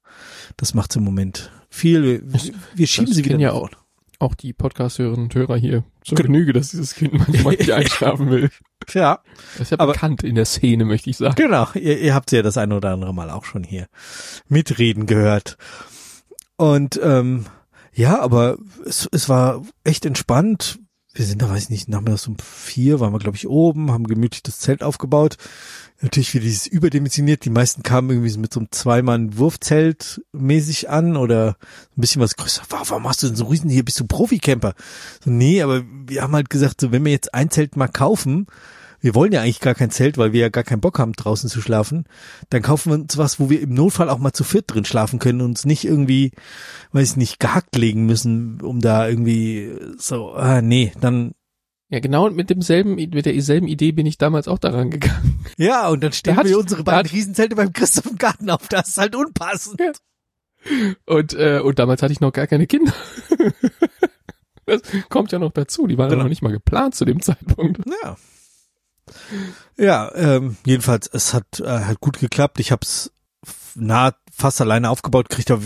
das macht's im Moment viel. Wir, wir schieben sie wieder ja auch auch die Podcast-Hörerinnen und Hörer hier zur Genüge, dass dieses Kind manchmal nicht einschlafen will. Ja. Das ist ja aber, bekannt in der Szene, möchte ich sagen. Genau, ihr, ihr habt ja das eine oder andere Mal auch schon hier mitreden gehört. Und ähm, ja, aber es, es war echt entspannt. Wir sind da, weiß ich nicht, nachmittags um vier waren wir, glaube ich, oben, haben gemütlich das Zelt aufgebaut natürlich wie dieses überdimensioniert. Die meisten kamen irgendwie mit so einem Zweimann-Wurfzelt mäßig an oder ein bisschen was größer. Warum machst du denn so riesen hier? Bist du Profi-Camper? So, nee, aber wir haben halt gesagt, so, wenn wir jetzt ein Zelt mal kaufen, wir wollen ja eigentlich gar kein Zelt, weil wir ja gar keinen Bock haben, draußen zu schlafen, dann kaufen wir uns was, wo wir im Notfall auch mal zu viert drin schlafen können und uns nicht irgendwie, weiß ich nicht, gehackt legen müssen, um da irgendwie so, ah, nee, dann Ja, genau mit demselben, mit derselben Idee bin ich damals auch daran gegangen. Ja, und dann stellen Da hat- wir unsere da beiden hat- Riesenzelte beim Christoph im Garten auf. Das ist halt unpassend. Ja. Und, äh, und damals hatte ich noch gar keine Kinder. Das kommt ja noch dazu. Die waren ja Genau. noch nicht mal geplant zu dem Zeitpunkt. Ja. Ja, ähm, jedenfalls, es hat äh, halt gut geklappt. Ich habe es nah fast alleine aufgebaut gekriegt, aber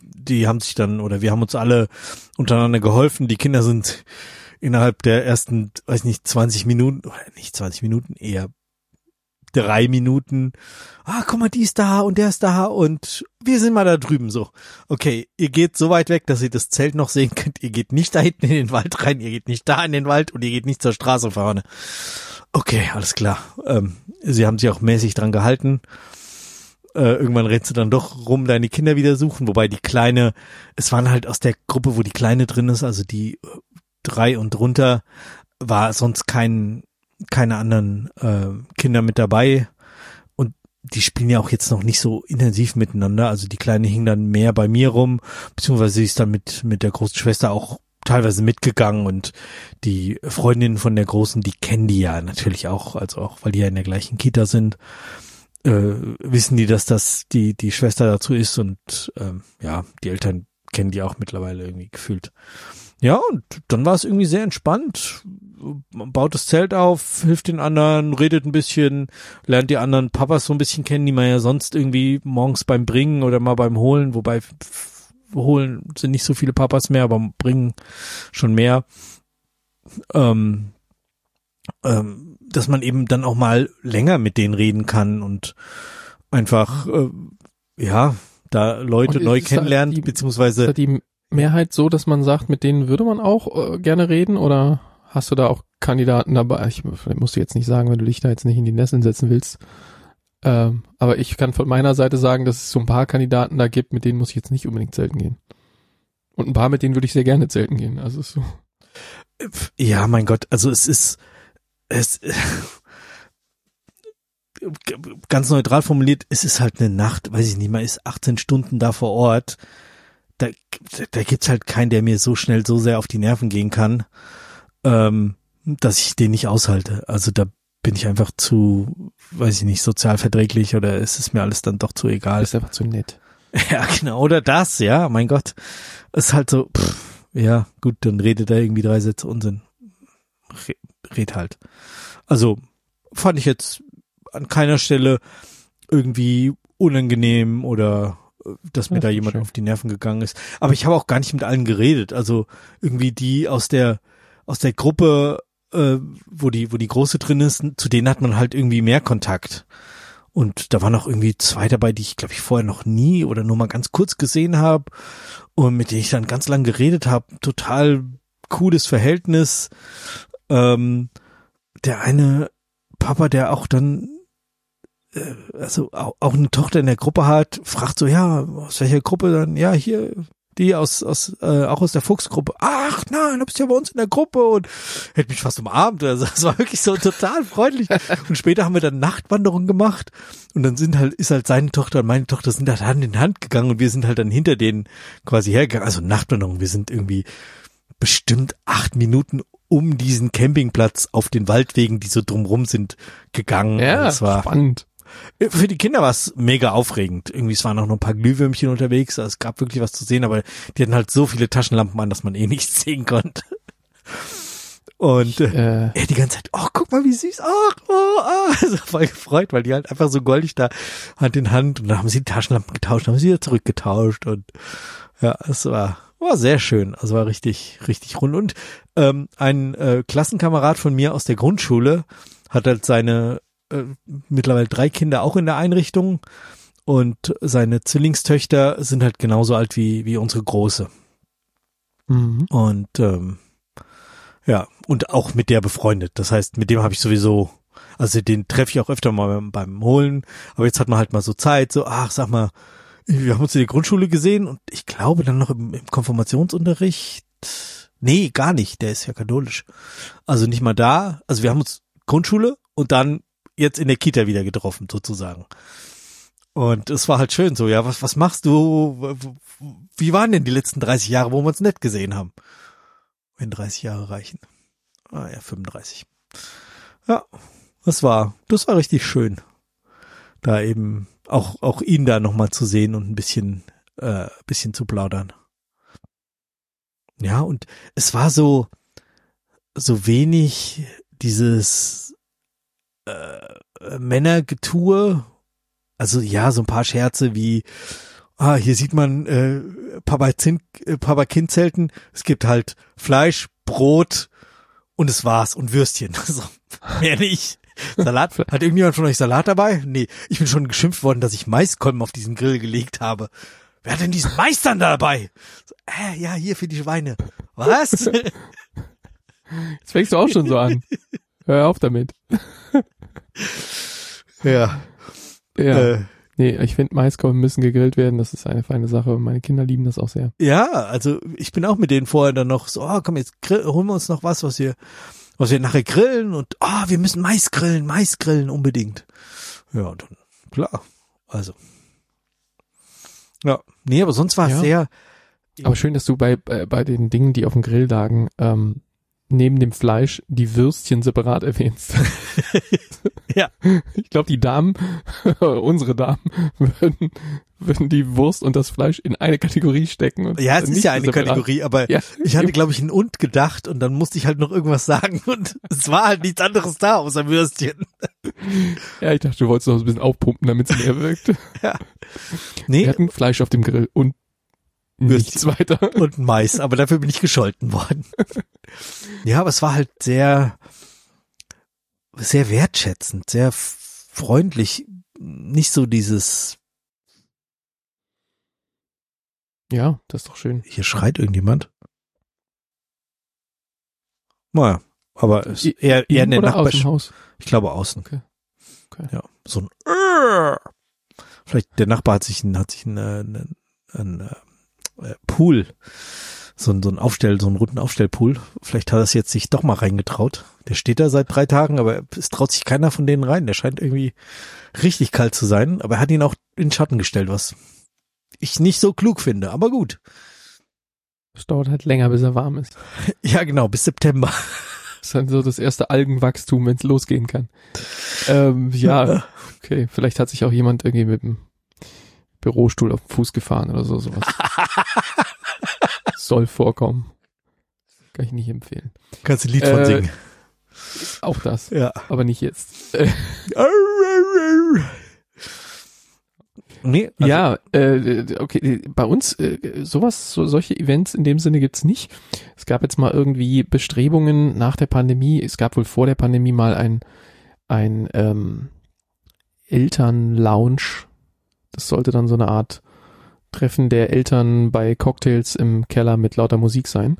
die haben sich dann, oder wir haben uns alle untereinander geholfen. Die Kinder sind innerhalb der ersten, weiß nicht, 20 Minuten, oder nicht 20 Minuten, eher drei Minuten. Ah, guck mal, die ist da und der ist da und wir sind mal da drüben so. Okay, ihr geht so weit weg, dass ihr das Zelt noch sehen könnt. Ihr geht nicht da hinten in den Wald rein, ihr geht nicht da in den Wald und ihr geht nicht zur Straße vorne. Okay, alles klar. Ähm, sie haben sich auch mäßig dran gehalten. Äh, irgendwann rennst du dann doch rum, deine Kinder wieder suchen, wobei die Kleine, es waren halt aus der Gruppe, wo die Kleine drin ist, also die äh, drei und drunter, war sonst kein, keine anderen äh, Kinder mit dabei. Und die spielen ja auch jetzt noch nicht so intensiv miteinander. Also die Kleine hing dann mehr bei mir rum, beziehungsweise sie ist dann mit, mit der großen Schwester auch teilweise mitgegangen und die Freundinnen von der Großen, die kennen die ja natürlich auch, also auch, weil die ja in der gleichen Kita sind, äh, wissen die, dass das die, die Schwester dazu ist und ähm, ja, die Eltern kennen die auch mittlerweile irgendwie gefühlt. Ja, und dann war es irgendwie sehr entspannt. Man baut das Zelt auf, hilft den anderen, redet ein bisschen, lernt die anderen Papas so ein bisschen kennen, die man ja sonst irgendwie morgens beim Bringen oder mal beim Holen, wobei holen sind nicht so viele Papas mehr, aber bringen schon mehr. Ähm, ähm, dass man eben dann auch mal länger mit denen reden kann und einfach äh, ja da Leute neu kennenlernt, die- beziehungsweise Ist da die Mehrheit so, dass man sagt, mit denen würde man auch äh, gerne reden oder hast du da auch Kandidaten dabei? Ich musst du jetzt nicht sagen, wenn du dich da jetzt nicht in die Nesseln setzen willst. Ähm, aber ich kann von meiner Seite sagen, dass es so ein paar Kandidaten da gibt, mit denen muss ich jetzt nicht unbedingt zelten gehen. Und ein paar, mit denen würde ich sehr gerne zelten gehen. Also es so. Ja, mein Gott, also es ist es ganz neutral formuliert, es ist halt eine Nacht, weiß ich nicht, man ist 18 Stunden da vor Ort. Da, da gibt's halt keinen, der mir so schnell so sehr auf die Nerven gehen kann, ähm, dass ich den nicht aushalte. Also da bin ich einfach zu, weiß ich nicht, sozial verträglich oder es ist mir alles dann doch zu egal. Ist einfach zu nett. Ja, genau, oder das, ja, mein Gott. Ist halt so, pff, ja, gut, dann redet er irgendwie drei Sätze Unsinn. Re red halt. Also, fand ich jetzt an keiner Stelle irgendwie unangenehm oder äh, dass mir Ja, da jemand schön. auf die Nerven gegangen ist. Aber ich habe auch gar nicht mit allen geredet. Also irgendwie die aus der aus der Gruppe, äh, wo die wo die große drin ist, zu denen hat man halt irgendwie mehr Kontakt. Und da waren auch irgendwie zwei dabei, die ich glaube ich vorher noch nie oder nur mal ganz kurz gesehen habe und mit denen ich dann ganz lang geredet habe. Total cooles Verhältnis. Ähm, der eine Papa, der auch dann äh, also auch, auch eine Tochter in der Gruppe hat, fragt so, ja, aus welcher Gruppe dann? Ja, hier, die aus, aus äh, auch aus der Fuchsgruppe. Ach nein, du bist ja bei uns in der Gruppe und hätte mich fast umarmt. Also es war wirklich so total freundlich. Und später haben wir dann Nachtwanderung gemacht und dann sind halt, ist halt seine Tochter und meine Tochter sind halt Hand in Hand gegangen und wir sind halt dann hinter denen quasi hergegangen. Also Nachtwanderung, wir sind irgendwie bestimmt acht Minuten um diesen Campingplatz auf den Waldwegen, die so drumrum sind, gegangen. Ja, Also es war spannend. Für die Kinder war es mega aufregend. Irgendwie, es waren auch noch ein paar Glühwürmchen unterwegs. Also es gab wirklich was zu sehen, aber die hatten halt so viele Taschenlampen an, dass man eh nichts sehen konnte. Und äh, Äh, er die ganze Zeit, oh, guck mal, wie süß, ach, oh, ah, also voll gefreut, weil die halt einfach so goldig da Hand in Hand und dann haben sie die Taschenlampen getauscht, haben sie wieder zurückgetauscht und ja, es war, war sehr schön, also war richtig, richtig rund und ähm, ein äh, Klassenkamerad von mir aus der Grundschule hat halt seine äh, mittlerweile drei Kinder auch in der Einrichtung und seine Zwillingstöchter sind halt genauso alt wie, wie unsere Große. mhm. Und ähm, ja, und auch mit der befreundet. Das heißt, mit dem habe ich sowieso, also den treffe ich auch öfter mal beim, beim Holen, aber jetzt hat man halt mal so Zeit, so, ach, sag mal, wir haben uns in der Grundschule gesehen und ich glaube dann noch im, im Konfirmationsunterricht. Nee, gar nicht, der ist ja katholisch. Also nicht mal da. Also wir haben uns Grundschule und dann jetzt in der Kita wieder getroffen, sozusagen. Und es war halt schön so, ja, was, was machst du? Wie waren denn die letzten 30 Jahre, wo wir uns nicht gesehen haben? Wenn 30 Jahre reichen. Ah ja, 35. Ja, das war, das war richtig schön. Da eben auch, auch ihn da nochmal zu sehen und ein bisschen, äh, bisschen zu plaudern. Ja, und es war so, so wenig dieses äh, Männergetue. Also ja, so ein paar Scherze wie, ah, hier sieht man äh, Papa, Zink, äh, Papa Kind Zelten. Es gibt halt Fleisch, Brot und es war's und Würstchen. So, mehr nicht. Salat? Hat irgendjemand von euch Salat dabei? Nee, ich bin schon geschimpft worden, dass ich Maiskolben auf diesen Grill gelegt habe. Wer hat denn diesen Mais dann dabei? So, äh, ja, hier für die Schweine. Was? Jetzt fängst du auch schon so an. Hör auf damit. ja. Ja. Äh, Nee, ich finde Maiskolben müssen gegrillt werden. Das ist eine feine Sache. Meine Kinder lieben das auch sehr. ja, also ich bin auch mit denen vorher dann noch so, oh, komm, jetzt grill, holen wir uns noch was, was wir, was wir nachher grillen und, ah, oh, wir müssen Mais grillen, Mais grillen unbedingt. Ja, und dann, klar. Also. Ja, nee, aber sonst war es Ja. sehr, Aber schön, dass du bei, bei, bei den Dingen, die auf dem Grill lagen, ähm, neben dem Fleisch die Würstchen separat erwähnst. Ja. Ich glaube, die Damen, unsere Damen, würden, würden die Wurst und das Fleisch in eine Kategorie stecken. Und Ja, es ist nicht ja eine separat. Kategorie, aber Ja. ich hatte, glaube ich, ein Und gedacht und dann musste ich halt noch irgendwas sagen und es war halt nichts anderes da außer Würstchen. Ja, ich dachte, du wolltest noch ein bisschen aufpumpen, damit es mehr wirkt. Wir Nee, hatten Fleisch auf dem Grill und nichts weiter. und Mais, aber dafür bin ich gescholten worden. Ja, aber es war halt sehr, sehr wertschätzend, sehr freundlich, nicht so dieses, Ja, das ist doch schön. hier schreit irgendjemand. Naja, aber es ist eher, eher in der Nachbarschaft. Ich glaube außen. Okay. Okay. Ja, so ein. Vielleicht der Nachbar hat sich hat sich ein, äh, ein, ein, äh, Pool, so ein, so ein Aufstell, so einen runden Aufstellpool. Vielleicht hat er es jetzt sich doch mal reingetraut. Der steht da seit drei Tagen, aber es traut sich keiner von denen rein. Der scheint irgendwie richtig kalt zu sein, aber er hat ihn auch in den Schatten gestellt, was ich nicht so klug finde, aber gut. Es dauert halt länger, bis er warm ist. Ja, genau, bis September. Das ist dann so das erste Algenwachstum, wenn es losgehen kann. Ähm, ja, okay. Vielleicht hat sich auch jemand irgendwie mit dem Bürostuhl auf den Fuß gefahren oder so sowas. Soll vorkommen. Kann ich nicht empfehlen. Kannst du ein Lied von Äh, singen. Auch das, Ja. aber nicht jetzt. Nee, also, ja, äh, okay, bei uns äh, sowas, so, solche Events in dem Sinne gibt's nicht. Es gab jetzt mal irgendwie Bestrebungen nach der Pandemie. Es gab wohl vor der Pandemie mal ein ein ähm, Elternlounge. Das sollte dann so eine Art Treffen der Eltern bei Cocktails im Keller mit lauter Musik sein,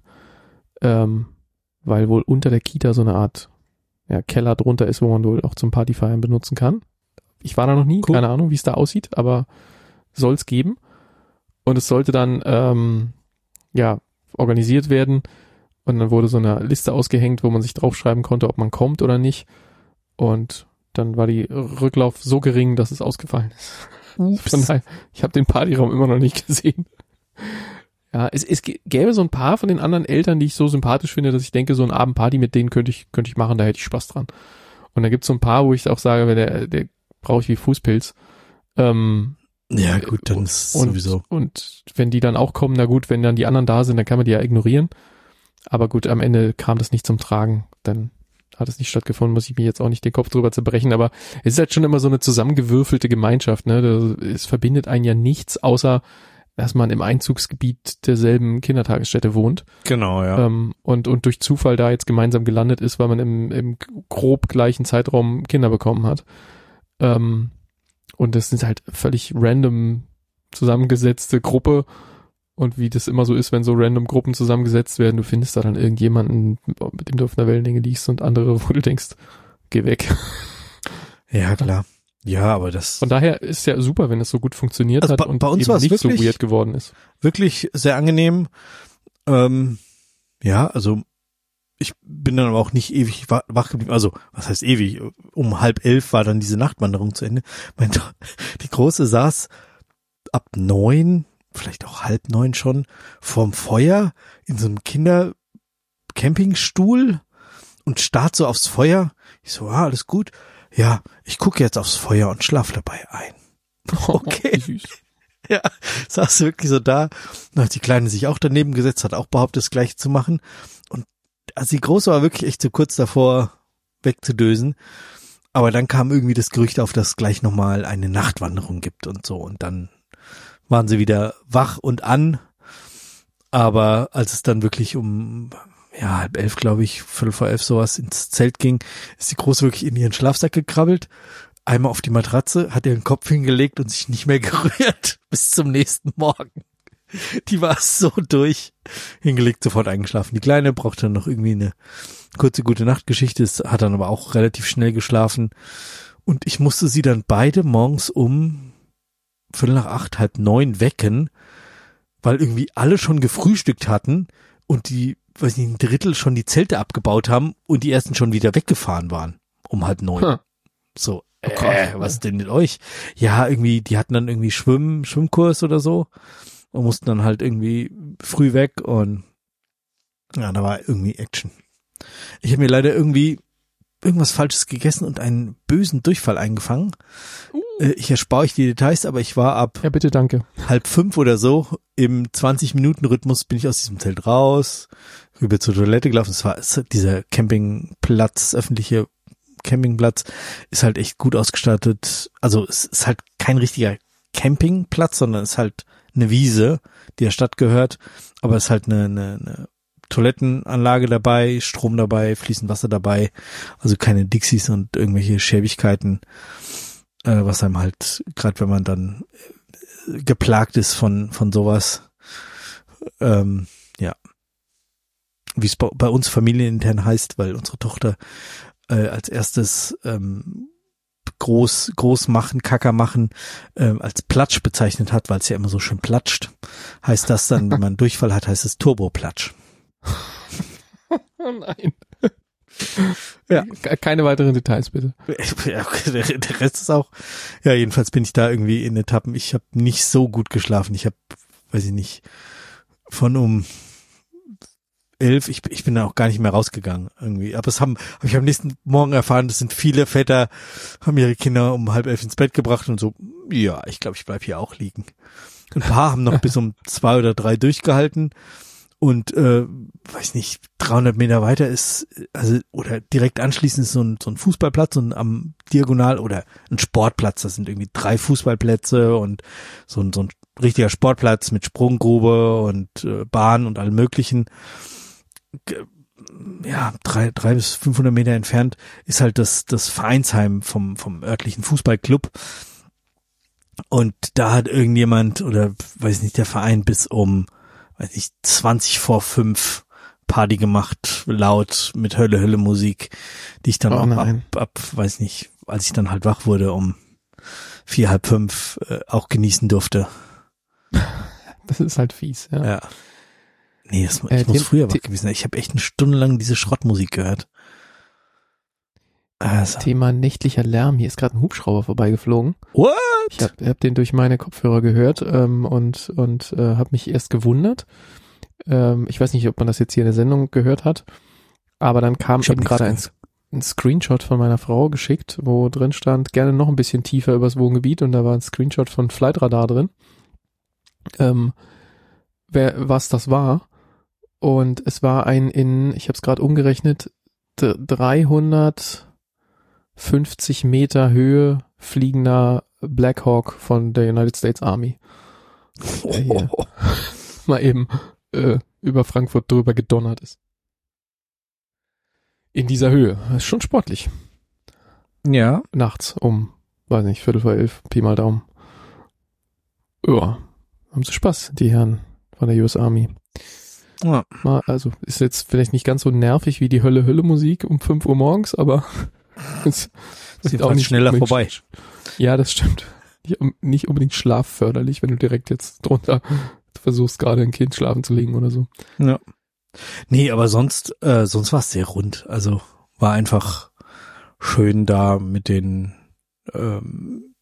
ähm, weil wohl unter der Kita so eine Art ja, Keller drunter ist, wo man wohl auch zum Partyfeiern benutzen kann. Ich war da noch nie, Cool. keine Ahnung, wie es da aussieht, aber soll es geben. Und es sollte dann ähm, ja organisiert werden. Und dann wurde so eine Liste ausgehängt, wo man sich draufschreiben konnte, ob man kommt oder nicht. Und dann war die Rücklauf so gering, dass es ausgefallen ist. Von daher, ich habe den Partyraum immer noch nicht gesehen. Ja, es, es gä- gäbe so ein paar von den anderen Eltern, die ich so sympathisch finde, dass ich denke, so ein Abendparty mit denen könnte ich, könnte ich machen, da hätte ich Spaß dran. Und da gibt's so ein paar, wo ich auch sage, der, der brauche ich wie Fußpilz. Ähm, ja gut, dann und- ist und, sowieso. Und wenn die dann auch kommen, na gut, wenn dann die anderen da sind, dann kann man die ja ignorieren. Aber gut, am Ende kam das nicht zum Tragen. Dann hat es nicht stattgefunden, muss ich mir jetzt auch nicht den Kopf drüber zerbrechen. Aber es ist halt schon immer so eine zusammengewürfelte Gemeinschaft. Ne? Das- Es verbindet einen ja nichts, außer dass man im Einzugsgebiet derselben Kindertagesstätte wohnt Genau, ja. ähm, und, und durch Zufall da jetzt gemeinsam gelandet ist, weil man im, im grob gleichen Zeitraum Kinder bekommen hat. Ähm, und das sind halt völlig random zusammengesetzte Gruppe. Und wie das immer so ist, wenn so random Gruppen zusammengesetzt werden, du findest da dann irgendjemanden, mit dem du auf einer Wellenlänge liegst und andere, wo du denkst, geh weg. Ja, klar. Ja, aber das Von daher ist ja super, wenn es so gut funktioniert Also hat bei- und bei uns eben nicht so wirklich- weird geworden ist. wirklich sehr angenehm. Ähm, ja, also ich bin dann aber auch nicht ewig wa- wach geblieben. Also, was heißt ewig? Um halb elf war dann diese Nachtwanderung zu Ende. Mein, die Große saß ab neun, vielleicht auch halb neun schon, vorm Feuer in so einem Kindercampingstuhl und start so aufs Feuer. Ich so, ah, alles gut. Ja, ich gucke jetzt aufs Feuer und schlaf dabei ein. Okay. Süß. Ja, saß wirklich so da. Dann hat die Kleine sich auch daneben gesetzt, hat auch behauptet, das gleiche zu machen. Und also die Große war wirklich echt so kurz davor, wegzudösen. Aber dann kam irgendwie das Gerücht auf, dass es gleich nochmal eine Nachtwanderung gibt und so. Und dann waren sie wieder wach und an. Aber als es dann wirklich um ja, halb elf, glaube ich, viertel vor elf sowas ins Zelt ging, ist die Große wirklich in ihren Schlafsack gekrabbelt, einmal auf die Matratze, hat ihren Kopf hingelegt und sich nicht mehr gerührt bis zum nächsten Morgen. Die war so durch, hingelegt, sofort eingeschlafen. Die Kleine brauchte dann noch irgendwie eine kurze gute Nachtgeschichte, es hat dann aber auch relativ schnell geschlafen. Und ich musste sie dann beide morgens um Viertel nach acht, halb neun wecken, weil irgendwie alle schon gefrühstückt hatten und die, weiß nicht, ein Drittel schon die Zelte abgebaut haben und die ersten schon wieder weggefahren waren. Um halb neun. Hm. So, Oh äh, Gott. was denn mit euch? Ja, irgendwie, die hatten dann irgendwie Schwimmen, Schwimmkurs oder so und mussten dann halt irgendwie früh weg und ja, da war irgendwie Action. Ich habe mir leider irgendwie irgendwas Falsches gegessen und einen bösen Durchfall eingefangen. Äh, Ich erspare euch die Details, aber ich war ab Ja, bitte, danke. halb fünf oder so im 20-Minuten-Rhythmus bin ich aus diesem Zelt raus, rüber zur Toilette gelaufen. Es war es, dieser Campingplatz, öffentliche Campingplatz, ist halt echt gut ausgestattet. Also es ist halt kein richtiger Campingplatz, sondern es ist halt eine Wiese, die der Stadt gehört, aber es ist halt eine, eine, eine Toilettenanlage dabei, Strom dabei, fließend Wasser dabei, also keine Dixies und irgendwelche Schäbigkeiten, äh, was einem halt, gerade wenn man dann äh, geplagt ist von, von sowas, ähm, ja, wie es bei, bei uns familienintern heißt, weil unsere Tochter äh, als erstes ähm, groß groß machen, Kacker machen, ähm, als Platsch bezeichnet hat, weil es ja immer so schön platscht. Heißt das dann, wenn man Durchfall hat, heißt es Turboplatsch. Oh nein. Ja. Ke- Keine weiteren Details, bitte. Der, Rest ist auch. Ja, jedenfalls bin ich da irgendwie in Etappen. Ich habe nicht so gut geschlafen. Ich habe, weiß ich nicht, von um elf, ich, ich bin da auch gar nicht mehr rausgegangen irgendwie. Aber es haben, hab ich am nächsten Morgen erfahren, das sind viele Väter, haben ihre Kinder um halb elf ins Bett gebracht und so, ja, ich glaube, ich bleib hier auch liegen. Ein paar haben noch bis um zwei oder drei durchgehalten und äh, weiß nicht, 300 Meter weiter ist, also oder direkt anschließend ist so ein, so ein Fußballplatz und am Diagonal oder ein Sportplatz, das sind irgendwie drei Fußballplätze und so ein, so ein richtiger Sportplatz mit Sprunggrube und äh, Bahn und allem möglichen. Ja, drei, drei bis 500 Meter entfernt ist halt das, das Vereinsheim vom, vom örtlichen Fußballclub. Und da hat irgendjemand oder weiß nicht, der Verein bis um, weiß nicht, 20 vor fünf Party gemacht, laut mit Hölle, Hölle Musik, die ich dann Oh auch ab, ab, weiß nicht, als ich dann halt wach wurde um vier, halb fünf äh, auch genießen durfte. Das ist halt fies, ja. Ja. Nee, das, ich Äh, muss früher wach gewesen sein. Ich habe echt eine Stunde lang diese Schrottmusik gehört. Also, Thema nächtlicher Lärm. Hier ist gerade ein Hubschrauber vorbeigeflogen. what? Ich habe hab den durch meine Kopfhörer gehört ähm, und, und äh, habe mich erst gewundert. Ähm, ich weiß nicht, ob man das jetzt hier in der Sendung gehört hat, aber dann kam Ich eben gerade ein, ein Screenshot von meiner Frau geschickt, wo drin stand, gerne noch ein bisschen tiefer übers Wohngebiet und da war ein Screenshot von Flightradar drin, ähm, wer, was das war. Und es war ein in, ich habe es gerade umgerechnet, d- 350 Meter Höhe fliegender Black Hawk von der United States Army. Hier mal eben äh, über Frankfurt drüber gedonnert ist. In dieser Höhe. Das ist schon sportlich. Ja. Nachts um, weiß nicht, Viertel vor elf, Pi mal Daumen. Ja, haben sie Spaß, die Herren von der US Army. ja. Mal, also ist jetzt vielleicht nicht ganz so nervig wie die Hölle Hölle Musik um 5 Uhr morgens, aber es Sieht auch nicht schneller unbedingt- vorbei. Ja, das stimmt. Nicht, nicht unbedingt schlafförderlich, wenn du direkt jetzt drunter versuchst, gerade ein Kind schlafen zu legen oder so. Ja. Nee, aber sonst, äh, sonst war es sehr rund. Also war einfach schön da mit den ähm,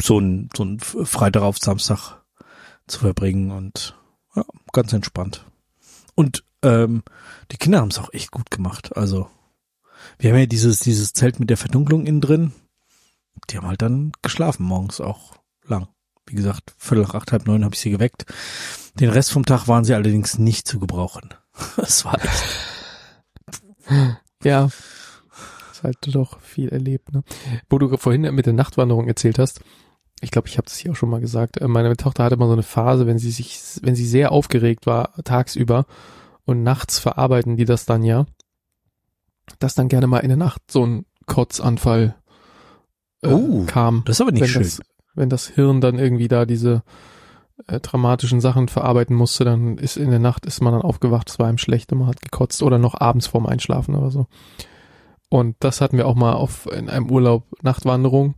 so ein, so Freitag auf Samstag zu verbringen und ja, ganz entspannt. Und ähm, die Kinder haben es auch echt gut gemacht. Also Wir haben ja dieses, dieses Zelt mit der Verdunklung innen drin. Die haben halt dann geschlafen morgens auch lang. Wie gesagt, viertel nach acht, halb neun habe ich sie geweckt. Den Rest vom Tag waren sie allerdings nicht zu gebrauchen. Das war echt. Ja. Ist halt doch viel erlebt, ne? Wo du vorhin mit der Nachtwanderung erzählt hast, ich glaube, ich habe das hier auch schon mal gesagt. äh, Meine Tochter hatte mal so eine Phase, wenn sie sich, wenn sie sehr aufgeregt war tagsüber und nachts verarbeiten die das dann ja, dass dann gerne mal in der Nacht so ein Kotzanfall äh, Oh, kam. Das ist aber nicht schön. das, wenn das Hirn dann irgendwie da diese äh, dramatischen Sachen verarbeiten musste, dann ist in der Nacht ist man dann aufgewacht, es war ihm schlecht und man hat gekotzt oder noch abends vorm Einschlafen oder so. Und das hatten wir auch mal auf in einem Urlaub Nachtwanderung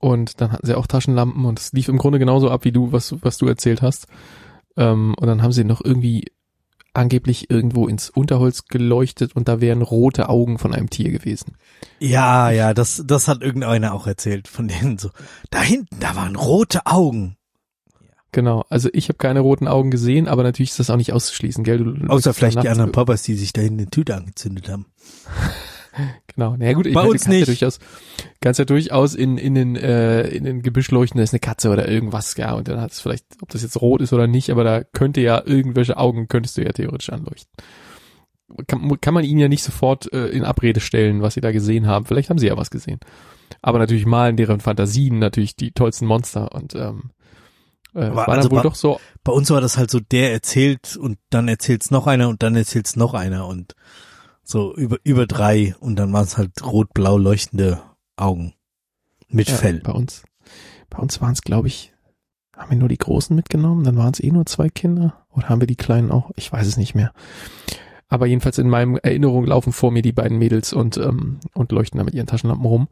und dann hatten sie auch Taschenlampen und es lief im Grunde genauso ab wie du was was du erzählt hast. Ähm, und dann haben sie noch irgendwie angeblich irgendwo ins Unterholz geleuchtet und da wären rote Augen von einem Tier gewesen. Ja, ja, das, das hat irgendeiner auch erzählt von denen so. Da hinten, da waren rote Augen. Genau, also ich habe keine roten Augen gesehen, aber natürlich ist das auch nicht auszuschließen, gell? Du, Außer vielleicht die anderen Papas, die sich da hinten eine Tüte angezündet haben. Genau, na ja, gut, ich Bei meine, uns du kannst nicht. Ja durchaus, kannst ja durchaus in, in den, äh, in den Gebüsch leuchten, da ist eine Katze oder irgendwas, ja, und dann hat es vielleicht, ob das jetzt rot ist oder nicht, aber da könnte ja irgendwelche Augen, könntest du ja theoretisch anleuchten. Kann, kann man ihnen ja nicht sofort äh, in Abrede stellen, was sie da gesehen haben. Vielleicht haben sie ja was gesehen. Aber natürlich malen deren Fantasien natürlich die tollsten Monster und ähm, äh, war also wohl war- doch so, Bei uns war das halt so, der erzählt und dann erzählt's noch einer und dann erzählt's noch einer und so über, über drei und dann waren es halt rot-blau leuchtende Augen mit ja, Fell. bei uns, bei uns waren es, glaube ich, haben wir nur die Großen mitgenommen, dann waren es eh nur zwei Kinder oder haben wir die Kleinen auch? Ich weiß es nicht mehr. Aber jedenfalls in meinem Erinnerung laufen vor mir die beiden Mädels und ähm, und leuchten da mit ihren Taschenlampen rum.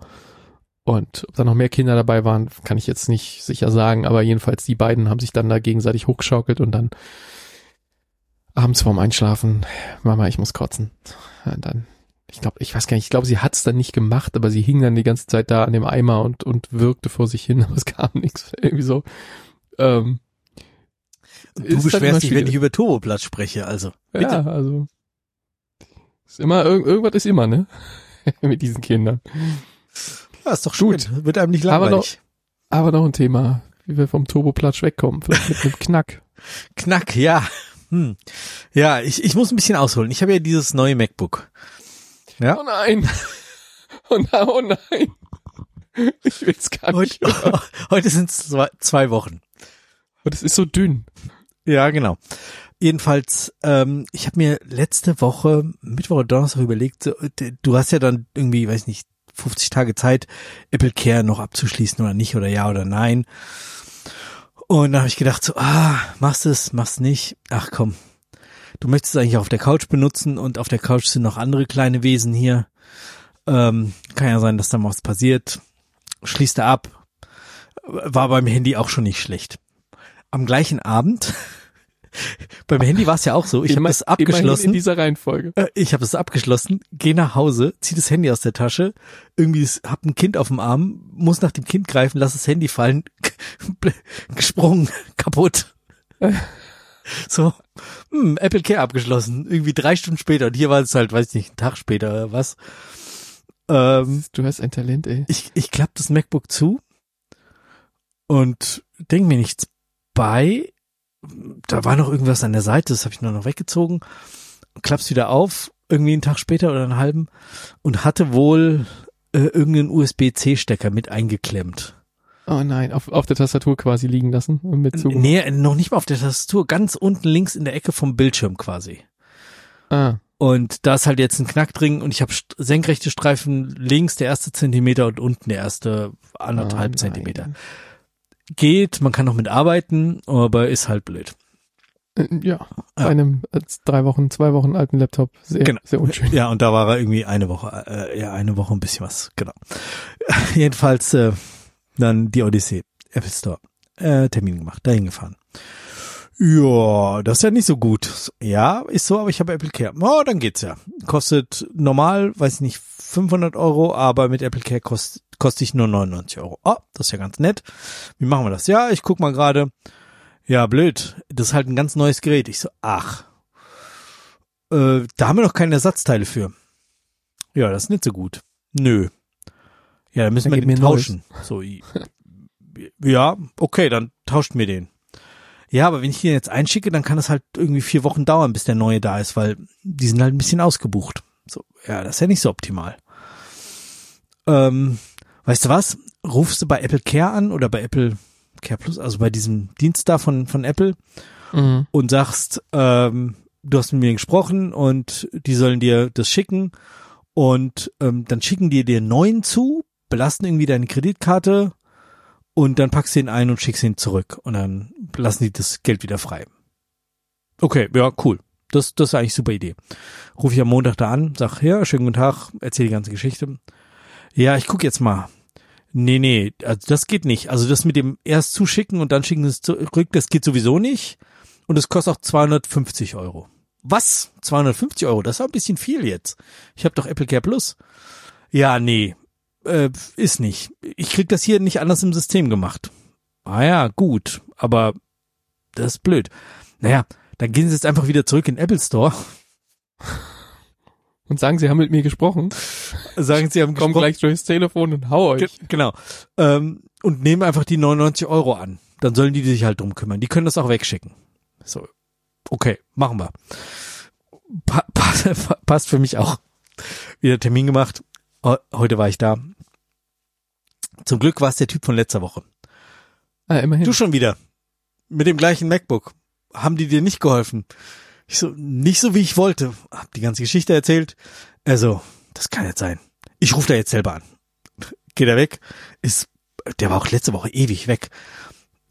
Und ob da noch mehr Kinder dabei waren, kann ich jetzt nicht sicher sagen, aber jedenfalls die beiden haben sich dann da gegenseitig hochgeschaukelt und dann abends vorm Einschlafen, Mama, ich muss kotzen. Und dann, ich glaube, ich weiß gar nicht, ich glaube, sie hat's dann nicht gemacht, aber sie hing dann die ganze Zeit da an dem Eimer und, und wirkte vor sich hin, aber es kam nichts. Irgendwie so. Ähm, du halt beschwerst dich, wenn ich über Turboplatz spreche, also. Bitte. Ja, also. Ist immer, irg irgendwas ist immer, ne? Mit diesen Kindern. Ja, ist doch gut. Wird einem nicht Aber langweilig. Aber noch ein Thema, wie wir vom Turboplatsch wegkommen. Vielleicht mit einem Knack. Knack, ja. Hm. Ja, ich, ich muss ein bisschen ausholen. Ich habe ja dieses neue MacBook. Ja. Oh nein. Oh nein, oh nein. Ich will's gar nicht. Heute, heute sind es zwei, zwei Wochen. Aber das ist so dünn. Ja, genau. Jedenfalls, ähm, ich habe mir letzte Woche, Mittwoch oder Donnerstag überlegt, d- du hast ja dann irgendwie, weiß nicht, 50 Tage Zeit, Apple Care noch abzuschließen oder nicht oder ja oder nein. Und dann habe ich gedacht so, ah, machst es, machst nicht. Ach komm, du möchtest es eigentlich auf der Couch benutzen und auf der Couch sind noch andere kleine Wesen hier. Ähm, kann ja sein, dass da mal was passiert. Schließt er ab. War beim Handy auch schon nicht schlecht. Am gleichen Abend, beim Handy war es ja auch so, ich habe immerhin abgeschlossen. In dieser Reihenfolge. Äh, Ich habe es abgeschlossen, gehe nach Hause, zieh das Handy aus der Tasche, irgendwie ist- hab ein Kind auf dem Arm, muss nach dem Kind greifen, lass das Handy fallen, gesprungen, kaputt. So, hm, Apple Care abgeschlossen, irgendwie drei Stunden später und hier war es halt, weiß ich nicht, ein Tag später oder was. Ähm, Du hast ein Talent, ey. ich, ich klapp das MacBook zu und denk mir nichts bei. Da war noch irgendwas an der Seite, das habe ich nur noch weggezogen. Klapp's wieder auf, irgendwie einen Tag später oder einen halben und hatte wohl äh, irgendeinen USB-C-Stecker mit eingeklemmt. Oh nein, auf, auf der Tastatur quasi liegen lassen. und Mit Zug. Nee, noch nicht mal auf der Tastatur, ganz unten links in der Ecke vom Bildschirm quasi. Ah, Und da ist halt jetzt ein Knack drin und ich habe senkrechte Streifen links der erste Zentimeter und unten der erste anderthalb oh. Zentimeter. Geht, man kann noch mit arbeiten, aber ist halt blöd. Äh, Ja, Ja. einem äh, drei Wochen, zwei Wochen alten Laptop. Sehr, Genau. sehr unschön. Ja, und da war er irgendwie eine Woche, äh, ja, eine Woche ein bisschen was, genau. Jedenfalls äh, dann die Odyssee, Apple Store, äh, Termin gemacht, dahin gefahren. Ja, das ist ja nicht so gut. Ja, ist so, aber ich habe Apple Care. Oh, dann geht's ja. Kostet normal, weiß ich nicht, 500 Euro, aber mit Apple Care kost, kostet ich nur 99 Euro. Oh, das ist ja ganz nett. Wie machen wir das? Ja, ich guck mal gerade. Ja, blöd. Das ist halt ein ganz neues Gerät. Ich so, ach, äh, da haben wir noch keine Ersatzteile für. Ja, das ist nicht so gut. Nö. Ja, dann müssen Dann wir den tauschen. So, i- ja, okay, dann tauscht mir den. Ja, aber wenn ich den jetzt einschicke, dann kann es halt irgendwie vier Wochen dauern, bis der neue da ist, weil die sind halt ein bisschen ausgebucht. So, ja, das ist ja nicht so optimal. Ähm, weißt du was? Rufst du bei Apple Care an oder bei Apple Care Plus, also bei diesem Dienst da von, von Apple Mhm. und sagst, ähm, du hast mit mir gesprochen und die sollen dir das schicken und ähm, dann schicken die dir neuen zu, belasten irgendwie deine Kreditkarte und dann packst du ihn ein und schickst ihn zurück und dann lassen die das Geld wieder frei. Okay, ja, cool. Das, das ist eigentlich eine super Idee. Ruf ich am Montag da an, sag, ja, schönen guten Tag, erzähl die ganze Geschichte. Ja, ich guck jetzt mal. Nee, nee, also das geht nicht. Also das mit dem erst zuschicken und dann schicken es zurück, das geht sowieso nicht. Und es kostet auch 250 Euro. Was? 250 Euro? Das ist ein bisschen viel jetzt. Ich habe doch Apple Care Plus. Ja, nee, äh, ist nicht. Ich krieg das hier nicht anders im System gemacht. Ah ja, gut, aber das ist blöd. Naja, dann gehen Sie jetzt einfach wieder zurück in Apple Store. Und sagen, sie haben mit mir gesprochen. Sagen Sie, haben Komm gesprochen- gleich durchs Telefon und hau euch. Ge genau. Ähm, und nehmen einfach die 99 Euro an. Dann sollen die sich halt drum kümmern. Die können das auch wegschicken. So. Okay, machen wir. Pa pa passt für mich auch. Wieder Termin gemacht. Heu- Heute war ich da. Zum Glück war es der Typ von letzter Woche. Ah, immerhin. Du schon wieder. Mit dem gleichen MacBook. Haben die dir nicht geholfen? Ich so, nicht so wie ich wollte. Hab die ganze Geschichte erzählt. Also, das kann jetzt sein. Ich rufe da jetzt selber an. Geht er weg. Ist, der war auch letzte Woche ewig weg.